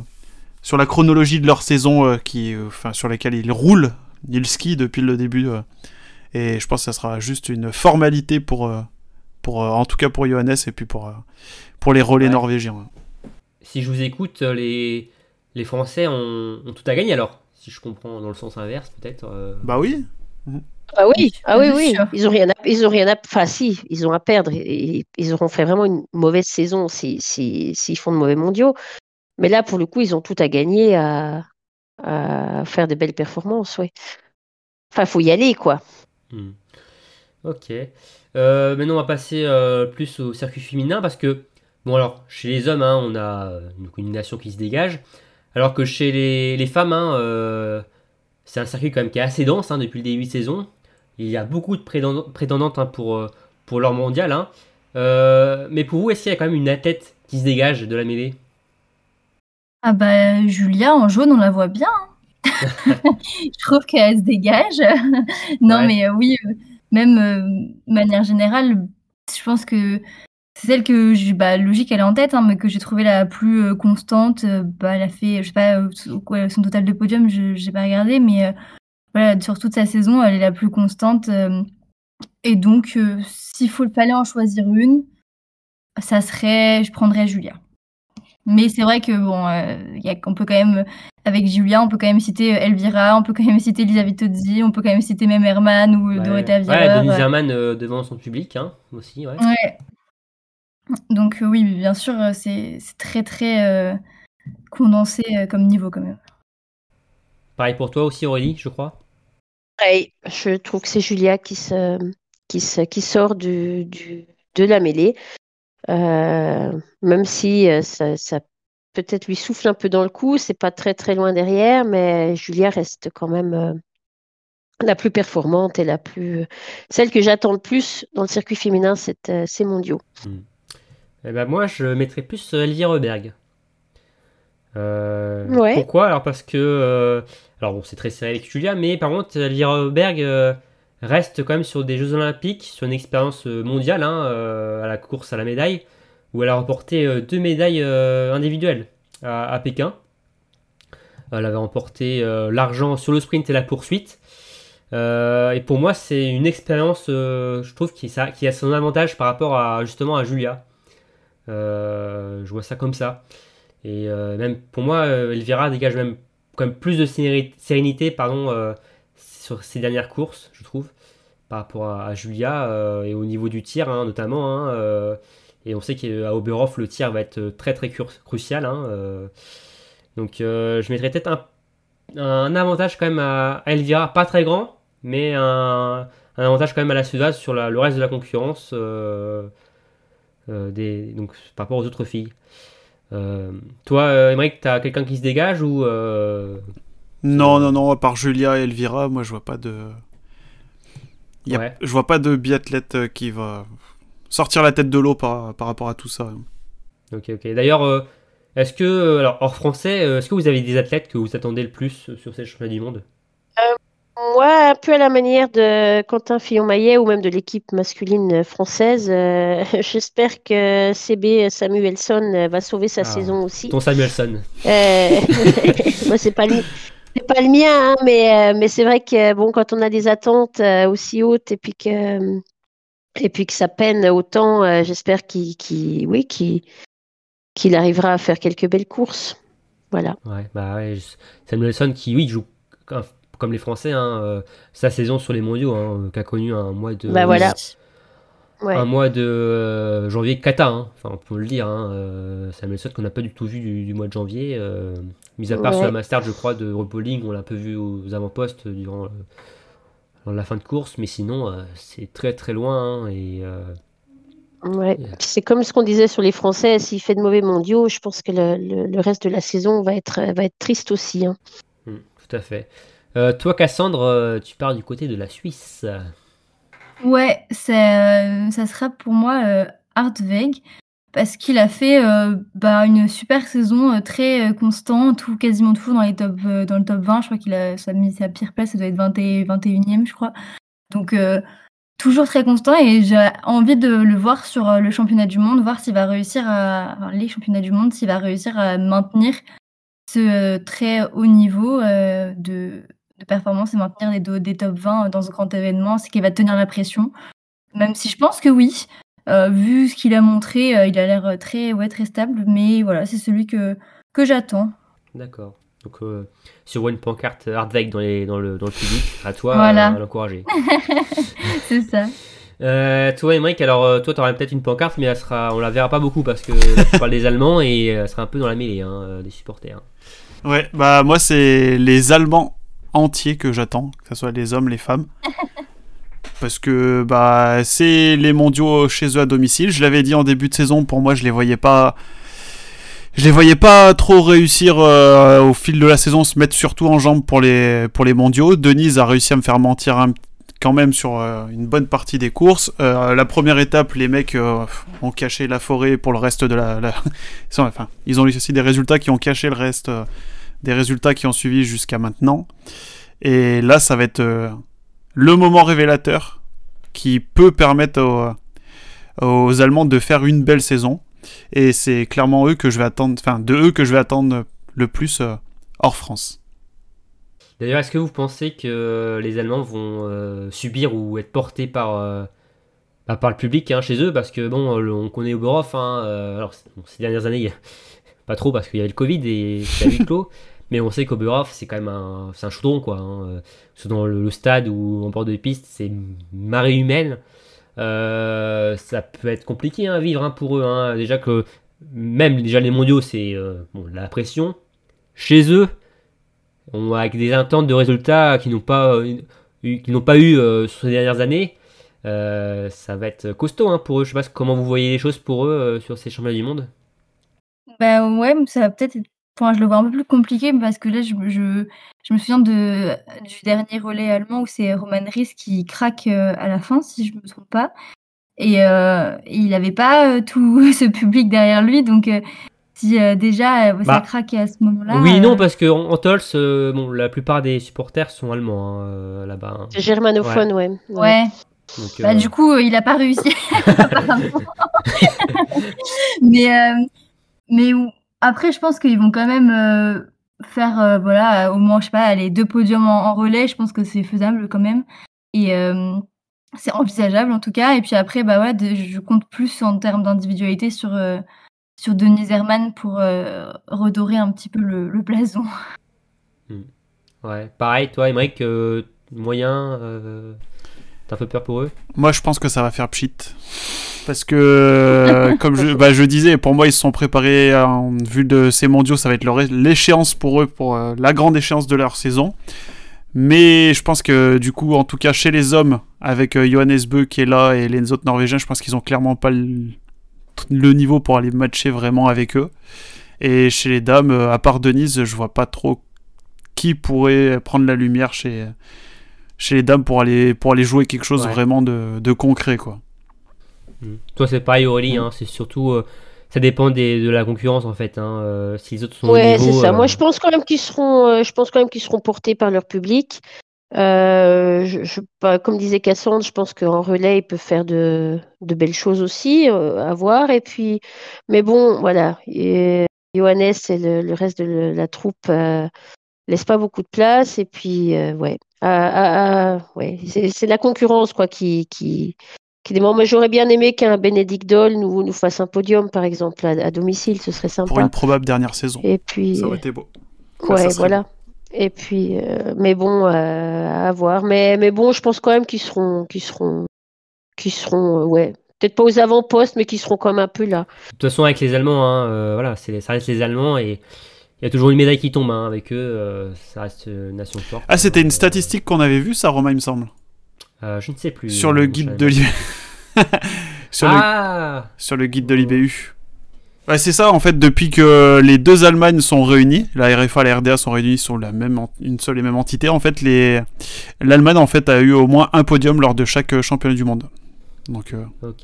sur la chronologie de leur saison euh, qui, euh, enfin, sur laquelle ils roulent. Ils skient depuis le début. Et je pense que ça sera juste une formalité pour, euh, pour euh, en tout cas pour Johannes et puis pour, euh, pour les relais Ouais. norvégiens. Si je vous écoute, les, les Français ont, ont tout à gagner alors Si je comprends dans le sens inverse, peut-être. euh, Bah oui. Ah oui, ah oui, oui. Ils ont rien à, ils ont rien à, enfin si, ils ont à perdre. Ils auront fait vraiment une mauvaise saison si, si, s'ils font de mauvais mondiaux. Mais là, pour le coup, ils ont tout à gagner à, à faire de belles performances, oui. Enfin, faut y aller, quoi. Hmm. Ok. Euh, maintenant, on va passer euh, plus au circuit féminin parce que, bon, alors, chez les hommes, hein, on a euh, une nation qui se dégage, alors que chez les, femmes, hein, c'est un circuit quand même qui est assez dense hein, depuis le début de saison. Il y a beaucoup de prétend- prétendantes pour, pour leur mondial. mais pour vous, est-ce qu'il y a quand même une athlète qui se dégage de la mêlée? Ah bah Julia en jaune, on la voit bien. je trouve qu'elle se dégage. non Ouais. mais euh, oui, euh, même euh, de manière générale, je pense que c'est celle que bah, logique, elle est en tête, hein, mais que j'ai trouvée la plus constante. Bah, elle a fait, je sais pas, son total de podium, je j'ai pas regardé, mais voilà, sur toute sa saison, elle est la plus constante. et donc, s'il faut fallait en choisir une, ça serait, je prendrais Julia. Mais c'est vrai que bon, euh, y a, on peut quand même, avec Julia, on peut quand même citer euh, Elvira, on peut quand même citer Elisabeth Tozzi, on peut quand même citer même Herman ou euh, Ouais. Dorothea Ouais, Viera. Denise Herman euh, devant son public hein, aussi. Ouais. Ouais. Donc euh, oui, bien sûr, euh, c'est très très euh, condensé euh, comme niveau quand même. Pareil pour toi aussi, Aurélie, je crois. Ouais, je trouve que c'est Julia qui se, qui se, qui sort du, du, de la mêlée. Euh, même si euh, ça, ça peut-être lui souffle un peu dans le cou, c'est pas très très loin derrière, mais Julia reste quand même euh, la plus performante et la plus celle que j'attends le plus dans le circuit féminin, c'est euh, ces mondiaux. Eh ben moi, je mettrais plus euh, Elvire Reberg. Euh, Ouais. Pourquoi? Alors parce que, euh, alors bon, c'est très serré avec Julia, mais par contre, Elvire Reberg euh, reste quand même sur des Jeux Olympiques, sur une expérience euh, mondiale, hein, euh, à la course à la médaille, où elle a remporté euh, deux médailles euh, individuelles à, Pékin. Elle avait remporté euh, l'argent sur le sprint et la poursuite. Et pour moi, c'est une expérience, je trouve, qui, a son avantage par rapport à justement à Julia. Je vois ça comme ça. Et même pour moi, Elvira dégage même quand même plus de sérénité, pardon, sur ses dernières courses, je trouve, par rapport à, Julia et au niveau du tir hein, notamment. hein, et on sait qu'à Oberhof, le tir va être très très cru- crucial. hein, euh. donc euh, je mettrais peut-être un, un avantage quand même à, Elvira, pas très grand, mais un, un avantage quand même à la Suédoise sur la- le reste de la concurrence. euh, euh, des, donc par rapport aux autres filles. Euh, toi, euh, Émeric, t'as quelqu'un qui se dégage ou euh, Non, non, non, à part Julia et Elvira, moi je vois pas de. Y a- Ouais. Je vois pas de biathlète euh, qui va sortir la tête de l'eau par, par rapport à tout ça. Ok, ok. D'ailleurs, euh, est-ce que, euh, alors hors français, euh, est-ce que vous avez des athlètes que vous attendez le plus sur ces championnats du monde? Moi, un peu à la manière de Quentin Fillon-Maillet ou même de l'équipe masculine française, euh, j'espère que CB Samuelson va sauver sa Ah. saison aussi. Ton Samuelson. Euh, moi, c'est pas le, c'est pas le mien, hein, mais, euh, mais c'est vrai que bon, quand on a des attentes euh, aussi hautes et puis que, et puis que ça peine autant, euh, j'espère qu'il, oui, qu'il arrivera à faire quelques belles courses. Voilà. Ouais, bah ouais, Samuelson qui, oui, joue comme- les Français, hein, euh, sa saison sur les mondiaux, hein, qui a connu un mois de. Bah voilà. Ouais. Un mois de euh, janvier cata, hein. enfin on peut le dire. Hein, euh, Samuelson qu'on n'a pas du tout vu du, du mois de janvier, mis à part sur la Master, je crois, de Repolling, on l'a un peu vu aux avant-postes durant, dans la fin de course, mais sinon, euh, c'est très très loin. hein, et euh, Ouais. C'est comme ce qu'on disait sur les Français, s'il fait de mauvais mondiaux, je pense que le, le- le reste de la saison va être, va être triste aussi. hein. hmm, tout à fait. Euh, toi, Cassandre, euh, tu pars du côté de la Suisse. Ouais, c'est, euh, ça sera pour moi euh, Hartweg parce qu'il a fait euh, bah, une super saison, euh, très euh, constant, tout, quasiment toujours dans, les top, euh, dans le top 20. Je crois qu'il a sa, mis sa pire place, ça doit être 20 et- 21e, je crois. Donc, euh, toujours très constant et j'ai envie de le voir sur le championnat du monde, voir s'il va réussir à, les championnats du monde, s'il va réussir à maintenir ce très haut niveau de, performance et maintenir les des top 20 dans ce grand événement, c'est qu'il va tenir la pression. Même si je pense que oui, Euh, vu ce qu'il a montré, euh, il a l'air très, ouais, très stable, mais voilà, c'est celui que, que j'attends. D'accord. Donc, euh, sur une pancarte Hardweg dans, les, dans, le, dans le public, à toi Voilà. euh, à l'encourager. c'est ça. Euh, toi, Emmerich, alors euh, toi, tu auras peut-être une pancarte, mais elle sera, on la verra pas beaucoup parce que là, tu parles des Allemands et euh, elle sera un peu dans la mêlée hein, euh, des supporters. Ouais, bah moi c'est les Allemands entiers que j'attends, que ce soit les hommes, les femmes. Parce que bah c'est les mondiaux chez eux à domicile. Je l'avais dit en début de saison, pour moi je les voyais pas. Je les voyais pas trop réussir euh, au fil de la saison, se mettre surtout en jambes pour les, pour les mondiaux. Denise a réussi à me faire mentir quand même sur euh, une bonne partie des courses. Euh, la première étape, les mecs ont caché la forêt pour le reste de la. enfin, ils ont eu aussi des résultats qui ont caché le reste des résultats qui ont suivi jusqu'à maintenant. Et là, ça va être le moment révélateur qui peut permettre aux, Allemands de faire une belle saison. Et c'est clairement eux que je vais attendre, enfin de eux que je vais attendre le plus euh, hors France. D'ailleurs, est-ce que vous pensez que les Allemands vont euh, subir ou être portés par, euh, bah, par le public hein, chez eux? Parce que bon, on connaît Oberhof, hein, euh, alors ces dernières années, pas trop parce qu'il y avait le Covid et c'est à huis clos, mais on sait qu'Oberhof c'est quand même un, c'est un chaudron quoi. Hein, dans le, stade ou en bord de piste, c'est marée humaine. Euh, ça peut être compliqué hein, à vivre hein, pour eux. hein. Déjà que même déjà les mondiaux, c'est euh, bon, la pression. Chez eux, on, avec des attentes de résultats qui n'ont pas, euh, eu, qui n'ont pas eu euh, sur ces dernières années, ça va être costaud pour eux. Je sais pas comment vous voyez les choses pour eux sur ces championnats du monde. Bah ouais, ça va peut-être être... Enfin, je le vois un peu plus compliqué parce que là, je, me- je, je me souviens de, du dernier relais allemand où c'est Roman Ries qui craque euh, à la fin, si je me trompe pas. Et, euh, et il n'avait pas euh, tout ce public derrière lui, donc si euh, déjà ça Bah, craque à ce moment-là... oui, euh, non, parce que en, en Tols, euh, bon, la plupart des supporters sont allemands hein, là-bas. hein. C'est germanophone, ouais. Ouais, Donc, bah, euh, du coup, il a pas réussi, apparemment. mais, euh, mais après, je pense qu'ils vont quand même euh, faire, euh, voilà, au moins, je sais pas, les deux podiums en, relais. Je pense que c'est faisable quand même. Et euh, c'est envisageable en tout cas. Et puis après, bah ouais, je compte plus en termes d'individualité sur, sur Denis Herman pour redorer un petit peu le, blason. ouais. Pareil, toi, Emmerich, moyen, t'as un peu peur pour eux? Moi, je pense que ça va faire pchit. Parce que, euh, comme je, bah, je disais, pour moi, ils se sont préparés en vue de ces mondiaux. Ça va être l'échéance pour eux, pour euh, la grande échéance de leur saison. Mais je pense que, du coup, en tout cas, chez les hommes, avec euh, Johannes Bö qui est là et les autres Norvégiens, je pense qu'ils ont clairement pas le, le niveau pour aller matcher vraiment avec eux. Et chez les dames, à part Denise, je vois pas trop qui pourrait prendre la lumière chez, chez les dames pour aller, pour aller jouer quelque chose Ouais. vraiment de, de concret, quoi. Mm. Toi, c'est pareil, Aurélie, hein, c'est surtout. euh, ça dépend des, de la concurrence en fait. Hein, euh, si les autres sont Ouais, c'est ça. euh, Moi, je pense quand même qu'ils seront, euh, je pense quand même qu'ils seront portés par leur public. Euh, je, je- pas- comme disait Cassandre, je pense qu'en relais, ils peuvent faire de, de belles choses aussi euh, à voir. Et puis, mais bon, voilà. Et Johannes et le, le reste de le- la troupe euh, laissent pas beaucoup de place. Et puis, euh, ouais, Ah, ah, ah, ouais, c'est la concurrence quoi qui qui qui démarre. Moi, j'aurais bien aimé qu'un Bénédicte Doll nous nous fasse un podium, par exemple, à, à domicile. Ce serait Pour sympa. une probable dernière saison. Et puis. Ça aurait été beau. Ouais, voilà. Et puis, euh, mais bon, euh, à voir. Mais, mais bon, je pense quand même qu'ils seront, qu'ils seront, qu'ils seront, euh, ouais, peut-être pas aux avant-postes, mais qu'ils seront quand même un peu là. De toute façon, avec les Allemands, hein, euh, voilà, c'est, ça reste les Allemands et il y a toujours une médaille qui tombe hein, avec eux. euh, ça reste une nation forte. Ah, c'était Euh, une statistique qu'on avait vue, ça, Romain, il me semble. Euh, je ne sais plus. Sur le euh, guide de l'IBU. sur, le, Ah sur le guide de l'IBU. Ouais, c'est ça, en fait, depuis que les deux Allemagnes sont réunies, la RFA et la RDA sont réunies sur la même, en- une seule et même entité, en fait, les... l'Allemagne, en fait, a eu au moins un podium lors de chaque euh, championnat du monde. Donc, euh. Donc,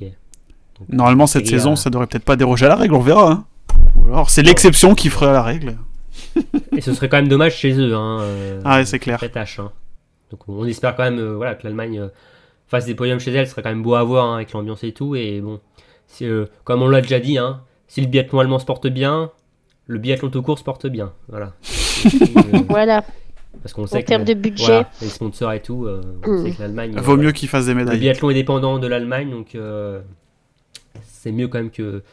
normalement, cette Et, saison, euh, ça devrait peut-être pas déroger à la règle, on verra. hein. Ou alors, c'est l'exception qui ferait la règle. Et ce serait quand même dommage chez eux. Hein, euh, Ah c'est clair. tâche, hein. Donc on espère quand même euh, voilà, que l'Allemagne euh, fasse des podiums chez elle. Ce serait quand même beau à voir hein, avec l'ambiance et tout. Et bon, euh, comme on l'a déjà dit, hein, si le biathlon allemand se porte bien, le biathlon tout court se porte bien. Voilà. Euh, Voilà. parce qu'on sait En que termes de budget. voilà, les sponsors et tout, euh, on Mm. sait que l'Allemagne. Vaut voilà. mieux qu'ils fassent des Le médailles. biathlon est dépendant de l'Allemagne, donc euh, c'est mieux quand même que le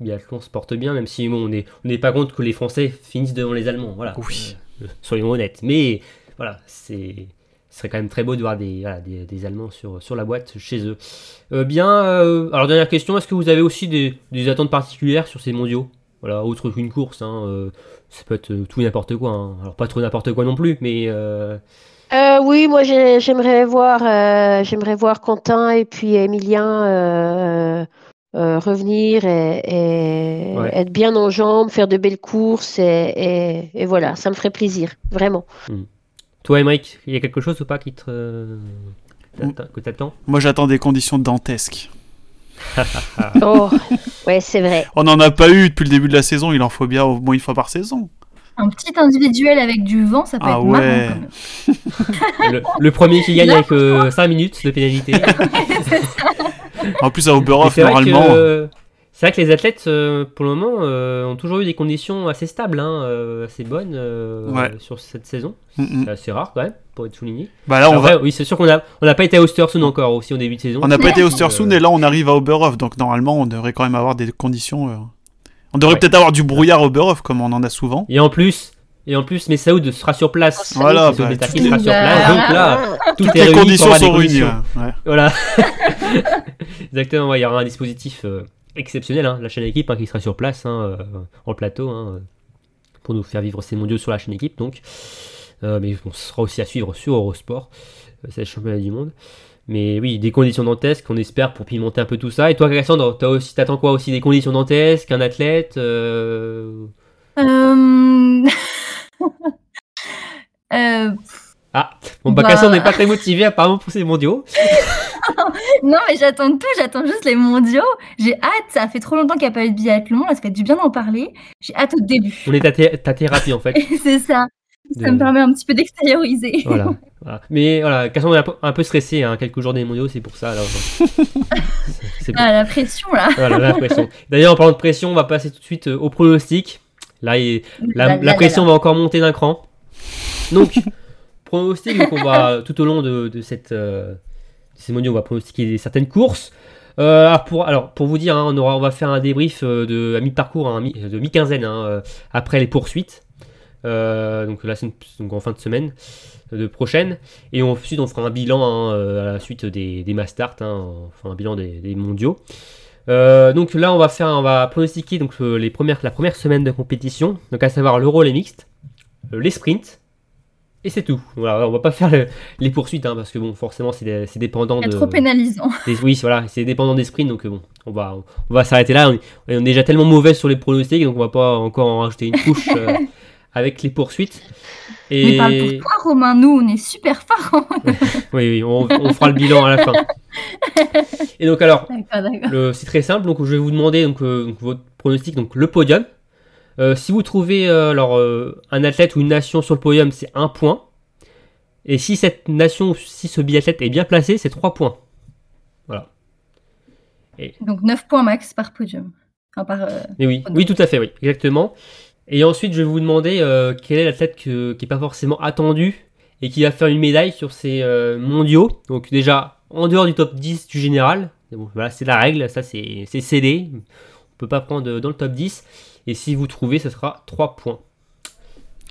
biathlon se porte bien, même si bon, on n'est on n'est pas contre que les Français finissent devant les Allemands. Voilà. Oui. Euh, soyons honnêtes. Mais voilà, c'est ce serait quand même très beau de voir des, voilà, des, des Allemands sur, sur la boîte chez eux. Euh, bien, euh, alors dernière question, est-ce que vous avez aussi des, des attentes particulières sur ces mondiaux? Voilà, autre qu'une course, hein, euh, ça peut être tout et n'importe quoi. hein. Alors pas trop n'importe quoi non plus, mais euh, Euh, oui, moi j'ai- j'aimerais voir, euh, j'aimerais voir Quentin et puis Emilien euh, euh, revenir et, et Ouais. être bien en jambes, faire de belles courses et, et- et voilà, ça me ferait plaisir, vraiment. toi, Emmerich, il y a quelque chose ou pas qui te, euh, que t'attends? Moi, j'attends des conditions dantesques. Oh, ouais, c'est vrai. On n'en a pas eu depuis le début de la saison, il en faut bien au moins une fois par saison. Un petit individuel avec du vent, ça peut Ah être ouais. marrant quand même. le, le premier qui gagne avec 5 minutes de pénalité. En plus, à Oberhof, normalement. c'est vrai que les athlètes, euh, pour le moment, euh, ont toujours eu des conditions assez stables, hein, euh, assez bonnes euh, Ouais. sur cette saison. Mm, mm. C'est assez rare quand même, pour être souligné. Bah là, on Après, va. oui, c'est sûr qu'on a, on n'a pas été à Ostersund encore aussi au début de saison. On n'a pas été au Östersund et là on arrive à Oberhof, donc normalement on devrait quand même avoir des conditions. euh, On devrait Ouais. peut-être avoir du brouillard à Oberhof comme on en a souvent. Et en plus, et en plus, Messaoud sera sur place. Voilà, C'est bah, tout- sera sur place. Donc là, tout Toutes les conditions sont réunies. Ouais. Voilà. Exactement, il y aura un dispositif euh, exceptionnel, hein, la chaîne équipe hein, qui sera sur place hein, euh, en plateau euh, pour nous faire vivre ces mondiaux sur la chaîne équipe. Donc, mais ce sera aussi à suivre sur Eurosport, c'est le championnat du monde. Mais oui, des conditions dantesques qu'on espère pour pimenter un peu tout ça. Et toi, aussi, t'attends quoi aussi Des conditions dantesques, un athlète Ah, bon, bah, Bah. Cassandre n'est pas très motivé apparemment pour ces mondiaux. Non, mais j'attends tout, j'attends juste les mondiaux. J'ai hâte, ça fait trop longtemps qu'il n'y a pas eu de biathlon, là, ça fait du bien d'en parler. J'ai hâte au début. On est ta, thé- ta thérapie en fait. C'est ça. Ça De- me permet un petit peu d'extérioriser. Voilà. voilà. Mais voilà, Cassandre est un peu, stressée, hein, quelques jours des mondiaux, c'est pour ça. C'est c'est- Ah, la pression, là. Voilà, la pression. D'ailleurs, en parlant de pression, on va passer tout de suite euh, au pronostic. Là, il- la, pression va encore monter d'un cran. Donc, pronostic, donc on va tout au long de, de cette, euh, mondiaux, on va pronostiquer certaines courses. Euh, alors, pour, alors, pour vous dire, hein, on, aura, on va faire un débrief euh, de, à mi-parcours, hein, de mi-quinzaine, hein, euh, après les poursuites. Euh, donc, la semaine- donc en fin de semaine de prochaine. Et ensuite, on fera un bilan à la suite des, des Mastart, on fera un bilan des, des mondiaux. Euh, donc là, on va faire, on va pronostiquer donc les premières, la première semaine de compétition, donc à savoir l'euro, les mixtes, les sprints, et c'est tout. Voilà, on va pas faire le- les poursuites hein, parce que bon, forcément, c'est dépendant de. trop pénalisant. des- oui, voilà, c'est dépendant des sprints, donc euh, bon, on va, on va s'arrêter là. On, est- on est déjà tellement mauvais sur les pronostics, donc on va pas encore en rajouter une couche euh, avec les poursuites. Mais parle pour toi, Romain, nous, on est super forts. oui, oui, on, on fera le bilan à la fin. Et donc alors, c'est très simple, donc je vais vous demander donc, euh, donc, votre pronostic, donc le podium. Euh, si vous trouvez euh, alors, euh, un athlète ou une nation sur le podium, c'est un point. Et si cette nation ou si ce biathlète est bien placé, c'est trois points. Voilà. Donc 9 points max par podium. Enfin, par, Mais oui, oui, tout à fait, oui, exactement. Et ensuite, je vais vous demander quel est l'athlète que- qui n'est pas forcément attendu et qui va faire une médaille sur ces mondiaux. Donc déjà, en dehors du top 10 du général, bon, voilà, c'est la règle, ça c'est c'est cédé. On peut pas prendre dans le top 10. Et si vous trouvez, ce sera 3 points.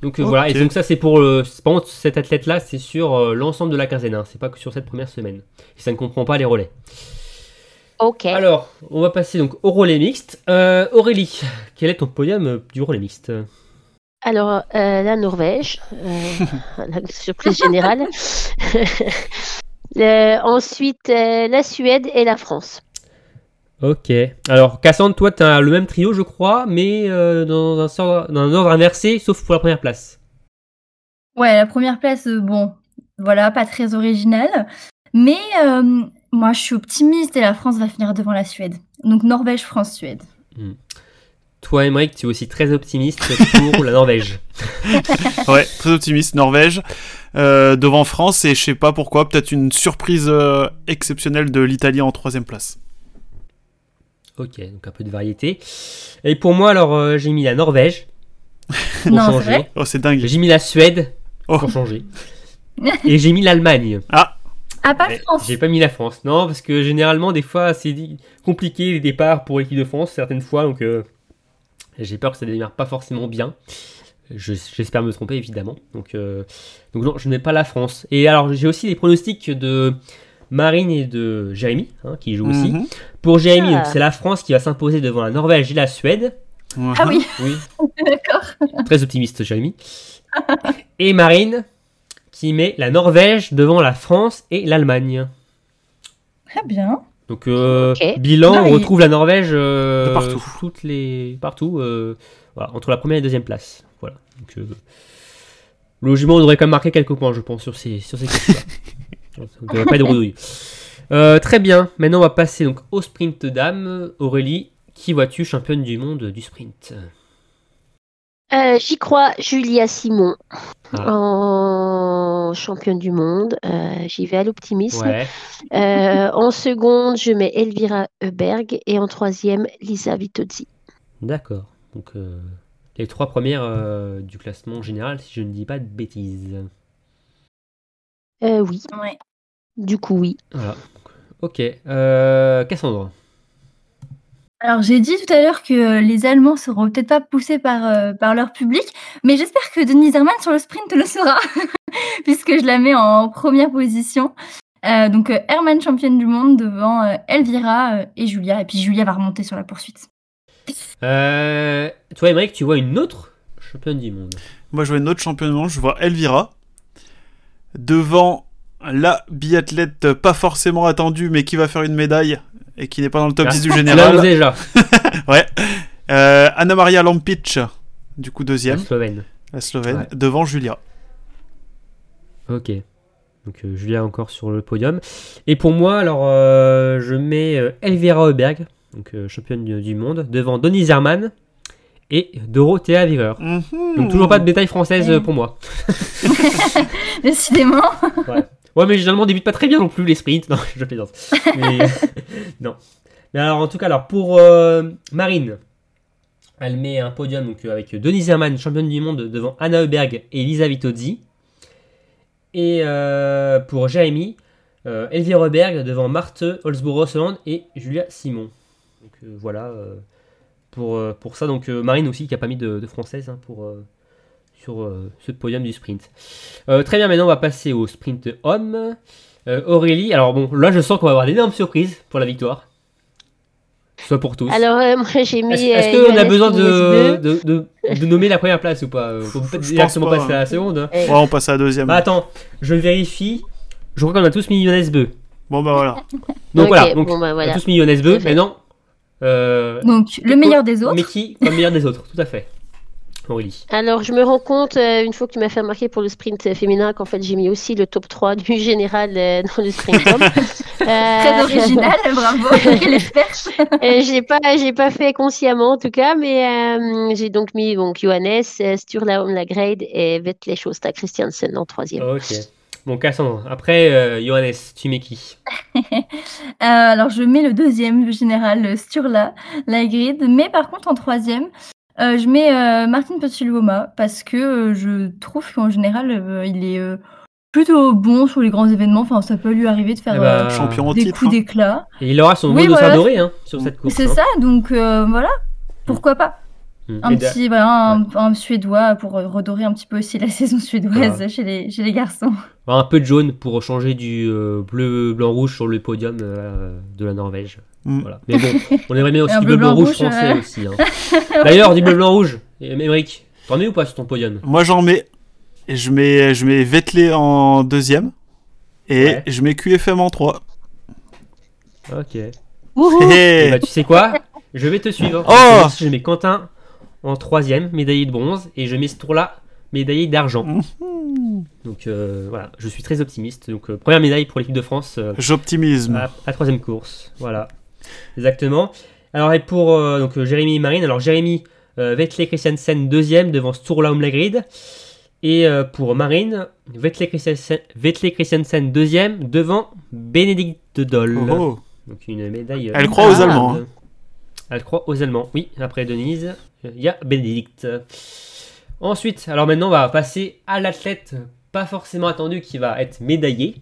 Donc euh, voilà, et donc ça c'est pour le, c'est- par contre, cet athlète-là, c'est sur euh, l'ensemble de la quinzaine, hein, c'est pas que sur cette première semaine. Et ça ne comprend pas les relais. Ok. Alors, on va passer donc au relais mixte. Euh, Aurélie, quel est ton podium euh, du relais mixte? Alors, euh, la Norvège, euh, la surprise générale. Euh, ensuite, euh, la Suède et la France. Ok. Alors, Cassandre, toi, tu as le même trio, je crois, mais euh, dans, un sort- dans un ordre inversé, sauf pour la première place. Ouais, la première place, euh, bon, voilà, pas très original. Mais euh, moi, je suis optimiste et la France va finir devant la Suède. Donc Norvège, France, Suède. Toi, Emmerich, tu es aussi très optimiste pour la Norvège. Ouais, très optimiste. Norvège euh, devant France et je sais pas pourquoi, peut-être une surprise euh, exceptionnelle de l'Italie en troisième place. Ok, donc un peu de variété. Et pour moi, alors, euh, j'ai mis la Norvège. Pour Non, c'est changer. vrai Oh, c'est dingue. J'ai mis la Suède Oh. pour changer. Et j'ai mis l'Allemagne. Ah, Ah, pas Mais France. J'ai pas mis la France. Non, parce que généralement, des fois, c'est compliqué les départs pour l'équipe de France, certaines fois. Donc, euh, j'ai peur que ça démarre pas forcément bien. Je- J'espère me tromper, évidemment. Donc, euh, donc non, je n'ai pas la France. Et alors, j'ai aussi les pronostics de Marine et de Jérémy, hein, qui jouent aussi. Pour Jérémy, Ah. c'est la France qui va s'imposer devant la Norvège et la Suède. Ah oui, Oui, d'accord. très optimiste, Jérémy. Et Marine, qui met la Norvège devant la France et l'Allemagne. Très bien. Donc euh, bilan, Non, on il- retrouve la Norvège euh, De partout. toutes les partout, euh, voilà, entre la première et la deuxième place. Voilà. Donc euh, logiquement, on devrait quand même marquer quelques points, je pense, sur ces sur ces questions-là. Ça ne devrait pas être. Euh, très bien. Maintenant, on va passer donc au sprint dames. Aurélie, qui vois-tu championne du monde du sprint? Euh, J'y crois, Julia Simon Ah. en championne du monde. Euh, J'y vais à l'optimisme. Ouais. Euh, en seconde, je mets Elvira Heuberg et en troisième, Lisa Vitozzi. D'accord. Donc euh, les trois premières euh, du classement général, si je ne dis pas de bêtises. Euh, oui, Ouais. Du coup, oui. Voilà. Ok. Euh, Cassandre. Alors j'ai dit tout à l'heure que les Allemands seront peut-être pas poussés par, euh, par leur public, mais j'espère que Denise Herrmann sur le sprint le sera, puisque je la mets en première position. Euh, donc euh, Hermann championne du monde devant euh, Elvira et Julia, et puis Julia va remonter sur la poursuite. Euh, toi, Émeric, tu vois une autre championne du monde? Moi, je vois une autre championne du monde, je vois Elvira. Devant la biathlète pas forcément attendue, mais qui va faire une médaille et qui n'est pas dans le top Ah, 10 du Là, général. déjà. Ouais. Euh, Anna Maria Lampic, du coup La deuxième, Slovène. la Slovène, Ouais. devant Julia. Ok. Donc euh, Julia encore sur le podium. Et pour moi, alors, euh, je mets euh, Elvira Heuberg, donc euh, championne du, du monde, devant Denise Herrmann et Dorothea Viver. Mhm. Donc toujours pas de bétail française euh, pour moi. Décidément. Ouais, mais généralement, on débute pas très bien non plus les sprints. Non, je plaisante. Non. Mais alors, en tout cas, alors pour euh, Marine, elle met un podium donc, euh, avec Denise Herrmann, championne du monde, devant Anna Heuberg et Lisa Vitozzi. Et euh, pour Jérémy, Elvire Heuberg devant Marthe Holzbourg-Rosseland et Julia Simon. Donc voilà pour, pour ça. Donc Marine aussi qui a pas mis de, française hein, pour, sur euh, ce podium du sprint. Euh, très bien, maintenant on va passer au sprint homme. Euh, Aurélie, alors bon, là je sens qu'on va avoir d'énormes surprises pour la victoire. Soit pour tous. Alors, euh, moi, j'ai mis. Est-ce euh, qu'on a besoin de, de, de- de nommer la première place ou pas? On peut pas Je directement pas, passer à la seconde. hein. Eh, Ouais, on passe à la deuxième. Bah attends, je vérifie. Je crois qu'on a tous mis Younes Beu. Bon, bah voilà. Donc voilà, donc, bon, bah, on a tous mis Younes Beu, mais non. Euh, Donc le meilleur des autres. Mais qui comme meilleur des autres, tout à fait. Aurélie. Alors, je me rends compte, euh, une fois que tu m'as fait remarquer pour le sprint euh, féminin, qu'en fait, j'ai mis aussi le top 3 du général euh, dans le sprint homme. Très original, bravo. Quelle je l'ai pas, j'ai pas fait consciemment en tout cas, mais euh, j'ai donc mis donc Johannes, Sturla Lagrade et Vetle Shosta Christiansen en troisième. Ok. Bon, Cassandre, après, euh, Johannes, tu mets qui? Euh, alors je mets le deuxième du général Sturla, la grid, mais par contre en troisième, euh, je mets euh, Martin Petuloma parce que euh, je trouve qu'en général euh, il est euh, plutôt bon sur les grands événements. Enfin, ça peut lui arriver de faire Eh bah, euh, Champion des titre. coups hein. d'éclat. Et il aura son Oui, mot de voilà. s'adorer hein, sur cette course. C'est hein. ça, donc euh, voilà, pourquoi pas? Mm. Un petit, voilà, un, un suédois pour redorer un petit peu aussi la saison suédoise Voilà. chez, les, chez les garçons. Un peu de jaune pour changer du euh, bleu, blanc, rouge sur le podium euh, de la Norvège. Mm. Voilà. Mais bon, on aimerait bien aussi du bleu, blanc, blanc, rouge français aussi. hein. D'ailleurs, du bleu, blanc, rouge. Et Émeric, t'en mets ou pas sur ton podium? Moi, j'en mets. Je mets, je mets Vettel en deuxième. Et Ouais. je mets QFM en 3. Ok. Et Hé bah, tu sais quoi? Je vais te suivre. Oh Je mets Quentin en troisième, médaillé de bronze, et je mets ce tour-là, médaillé d'argent. Mhm. Donc euh, voilà, je suis très optimiste. Donc euh, première médaille pour l'équipe de France euh, J'optimisme. à la troisième course. Voilà, exactement. Alors et pour euh, donc euh, Jérémy et Marine, alors Jérémy euh, Vettel Christiansen deuxième devant Sturla Omlagrid. Et euh, pour Marine, Vettel Christiansen, Vettel Christiansen deuxième devant Bénédicte de Dole. Oh, oh. Donc une médaille. euh, Elle croit aux. Allemands, hein. Elle croit aux Allemands. Oui, après Denise, il y a Bénédicte. Ensuite, alors maintenant on va passer à l'athlète pas forcément attendu qui va être médaillé.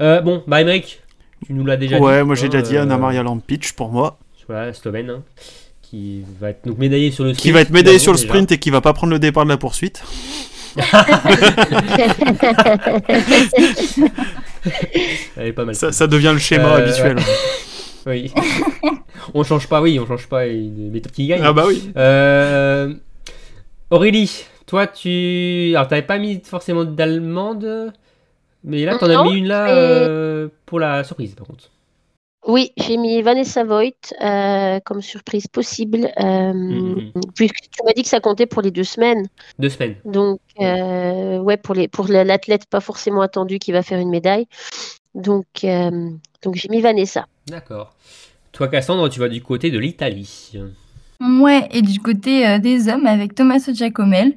Euh, bon, bah Emmerich, tu nous l'as déjà dit. Ouais, moi j'ai déjà dit euh, Anna Maria Lampic pour moi. Voilà, Slovène, hein, qui va être donc médaillé sur le sprint. Qui va être médaillé sur le déjà. sprint et qui va pas prendre le départ de la poursuite. Elle est pas mal. Ça, ça devient le schéma Euh, habituel. Oui. on change pas, oui, on change pas les méthodes qui gagnent. Ah bah oui. Euh, Aurélie, toi tu. Alors t'avais pas mis forcément d'allemande, mais là t'en as mis une là mais- euh, pour la surprise par contre. Oui, j'ai mis Vanessa Voigt euh, comme surprise possible. euh, Mhm. Puisque tu m'as dit que ça comptait pour les deux semaines. Deux semaines. Donc, euh, ouais, pour les, pour la- l'athlète pas forcément attendu qui va faire une médaille. Donc, euh, donc j'ai mis Vanessa. D'accord. Toi Cassandre, tu vas du côté de l'Italie. Ouais, et du côté euh, des hommes avec Tommaso Giacomel.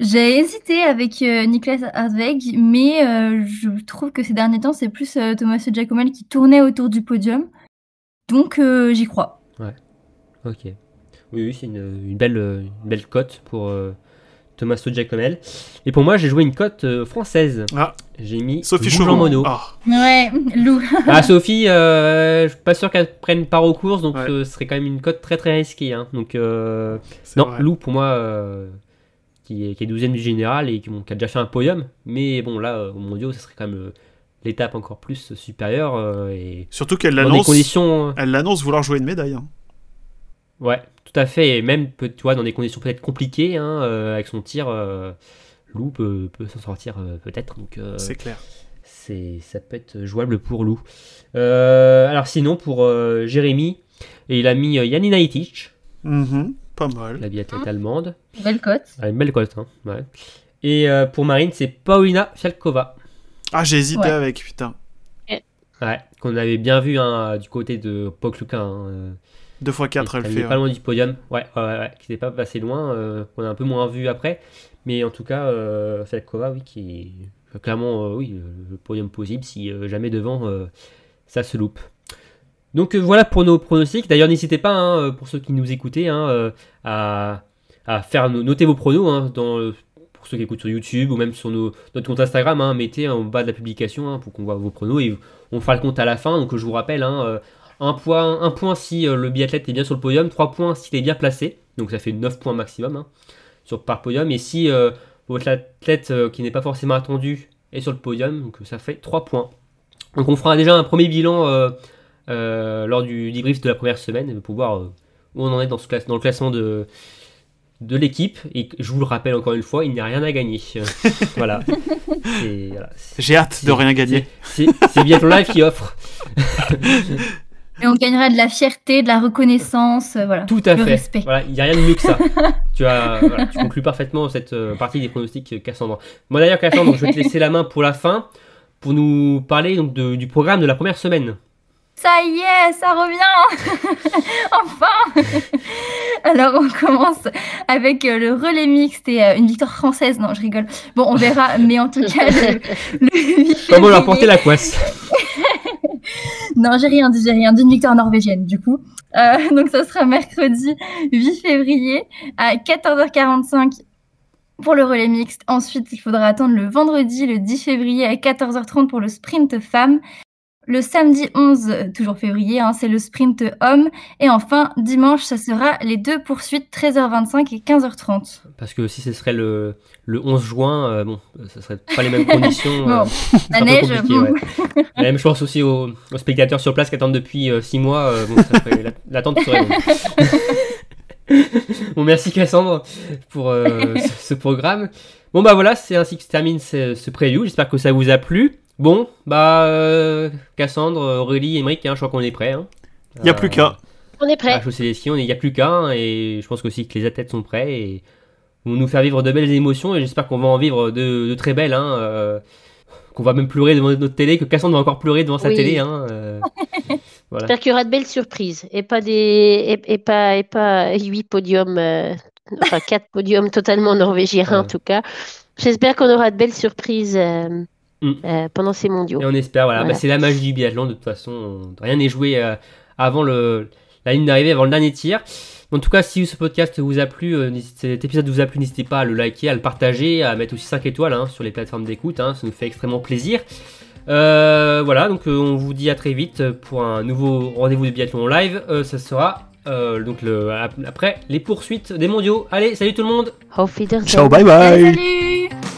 J'ai hésité avec euh, Niklas Hartweg, mais euh, je trouve que ces derniers temps, c'est plus euh, Tommaso Giacomel qui tournait autour du podium. Donc euh, j'y crois. Ok. Oui, oui, c'est une, une belle, une belle cote pour euh, Tommaso Giacomel. Et pour moi, j'ai joué une cote euh, française. Ah. J'ai mis Sophie Jean Chauveau. Monod. Ah, Ouais, Lou. Ah, Sophie, euh, je suis pas sûr qu'elle prenne part aux courses, donc Ouais. euh, ce serait quand même une cote très très risquée. hein. Donc, euh, c'est non, vrai. Lou pour moi, euh, qui, est, qui est 12 du général et qui, bon, qui a déjà fait un podium, mais bon, là, euh, au mondiaux, ça serait quand même euh, l'étape encore plus supérieure euh, et Surtout qu'elle l'annonce. conditions. Elle l'annonce vouloir jouer une médaille. hein. Ouais, tout à fait, et même tu vois, dans des conditions peut-être compliquées, hein, avec son tir, Lou peut, peut s'en sortir peut-être. Donc, C'est clair. ça peut être jouable pour Lou. Euh, alors sinon pour euh, Jérémy, il a mis euh, Janina Itic, Mhm, Pas mal. la biathlète allemande, Belle cote. Ah, une belle cote. Hein, ouais. Et euh, pour Marine, c'est Paulina Fialkova, Ah, j'ai hésité Ouais. avec, putain. ouais, qu'on avait bien vu hein, du côté de Pokluka. Hein, euh, Deux fois quatre, qui elle était fait. pas ouais. loin du podium, ouais, ouais, ouais, ouais, qui n'était pas passé loin, euh, qu'on a un peu moins vu après. Mais en tout cas, euh, Fialkova, oui, qui est clairement euh, oui, le- le podium possible si euh, jamais devant euh, ça se loupe. Donc euh, voilà pour nos pronostics. D'ailleurs, n'hésitez pas, hein, euh, pour ceux qui nous écoutaient, hein, euh, à, faire no- noter vos pronos hein, pour ceux qui écoutent sur YouTube ou même sur notre compte Instagram. mettez en bas de la publication pour qu'on voit vos pronos et on fera le compte à la fin. Donc je vous rappelle, un, point, si le biathlète est bien sur le podium, 3 points s'il est bien placé. Donc ça fait 9 points maximum sur, par podium. Et si votre athlète qui n'est pas forcément attendu est sur le podium, donc ça fait 3 points. Donc on fera déjà un premier bilan euh, lors du débrief de la première semaine pour voir euh, où on en est dans, ce classe, dans le classement de, de l'équipe. Et je vous le rappelle encore une fois, il n'y a rien à gagner. voilà. J'ai hâte de rien gagner. C'est Biathlon Live qui offre. Et on gagnera de la fierté, de la reconnaissance, euh, voilà. Tout à Le fait. respect. Voilà, il n'y a rien de mieux que ça. tu, as, voilà, tu conclus parfaitement cette euh, partie des pronostics, Cassandre. Moi d'ailleurs, Cassandre, je vais te laisser la main pour la fin, pour nous parler donc, de- du programme de la première semaine. Ça y est, ça revient Enfin Alors on commence avec euh, le relais mixte et euh, une victoire française. Non, je rigole. Bon, on verra, mais en tout cas, le, le 8 Comment leur porter la couasse Non, j'ai rien dit, j'ai rien dit. Une victoire norvégienne, du coup. Euh, donc, ça sera mercredi 8 février à 14h45 pour le relais mixte. Ensuite, il faudra attendre le vendredi, le 10 février à 14h30 pour le sprint femme. Le samedi 11, euh, toujours février, hein, c'est le sprint homme. Et enfin, dimanche, ça sera les deux poursuites 13h25 et 15h30. Parce que si ce serait le, le 11 juin, euh, bon, ce serait pas les mêmes conditions. euh, Bon, la neige, bon. ouais. La même chose aussi aux, aux spectateurs sur place qui attendent depuis 6 mois. euh, bon, l'attente serait longue. bon, merci Cassandre pour euh, ce, ce programme. Bon, bah voilà, c'est ainsi que se termine ce, ce preview. J'espère que ça vous a plu. Bon, bah, euh, Cassandre, Aurélie, Émeric, hein, je crois qu'on est prêts. Hein. Il y a plus qu'à. On est À prêt. chausser les skis, on est- il n'y a plus qu'à, hein, et je pense aussi que les athlètes sont prêts et vont nous faire vivre de belles émotions, et j'espère qu'on va en vivre de, de très belles, hein, euh, qu'on va même pleurer devant notre télé, que Cassandre va encore pleurer devant sa Oui. télé. Hein, euh, voilà. J'espère qu'il y aura de belles surprises et pas des et, et pas et pas huit podiums, euh, enfin quatre podiums totalement norvégiens en tout cas. J'espère qu'on aura de belles surprises euh, Mm. euh, pendant ces mondiaux. Et on espère, voilà, Voilà. Bah, c'est la magie du biathlon, de toute façon, on- rien n'est joué euh, avant le, la ligne d'arrivée, avant le dernier tir. En tout cas, si ce podcast vous a plu, euh, cet épisode vous a plu, n'hésitez pas à le liker, à le partager, à mettre aussi 5 étoiles hein, sur les plateformes d'écoute, hein, ça nous fait extrêmement plaisir. Euh, voilà, donc euh, on vous dit à très vite pour un nouveau rendez-vous de biathlon live. Euh, ça sera euh, donc le, après les poursuites des mondiaux. Allez, salut tout le monde. Ciao, bye Salut, bye salut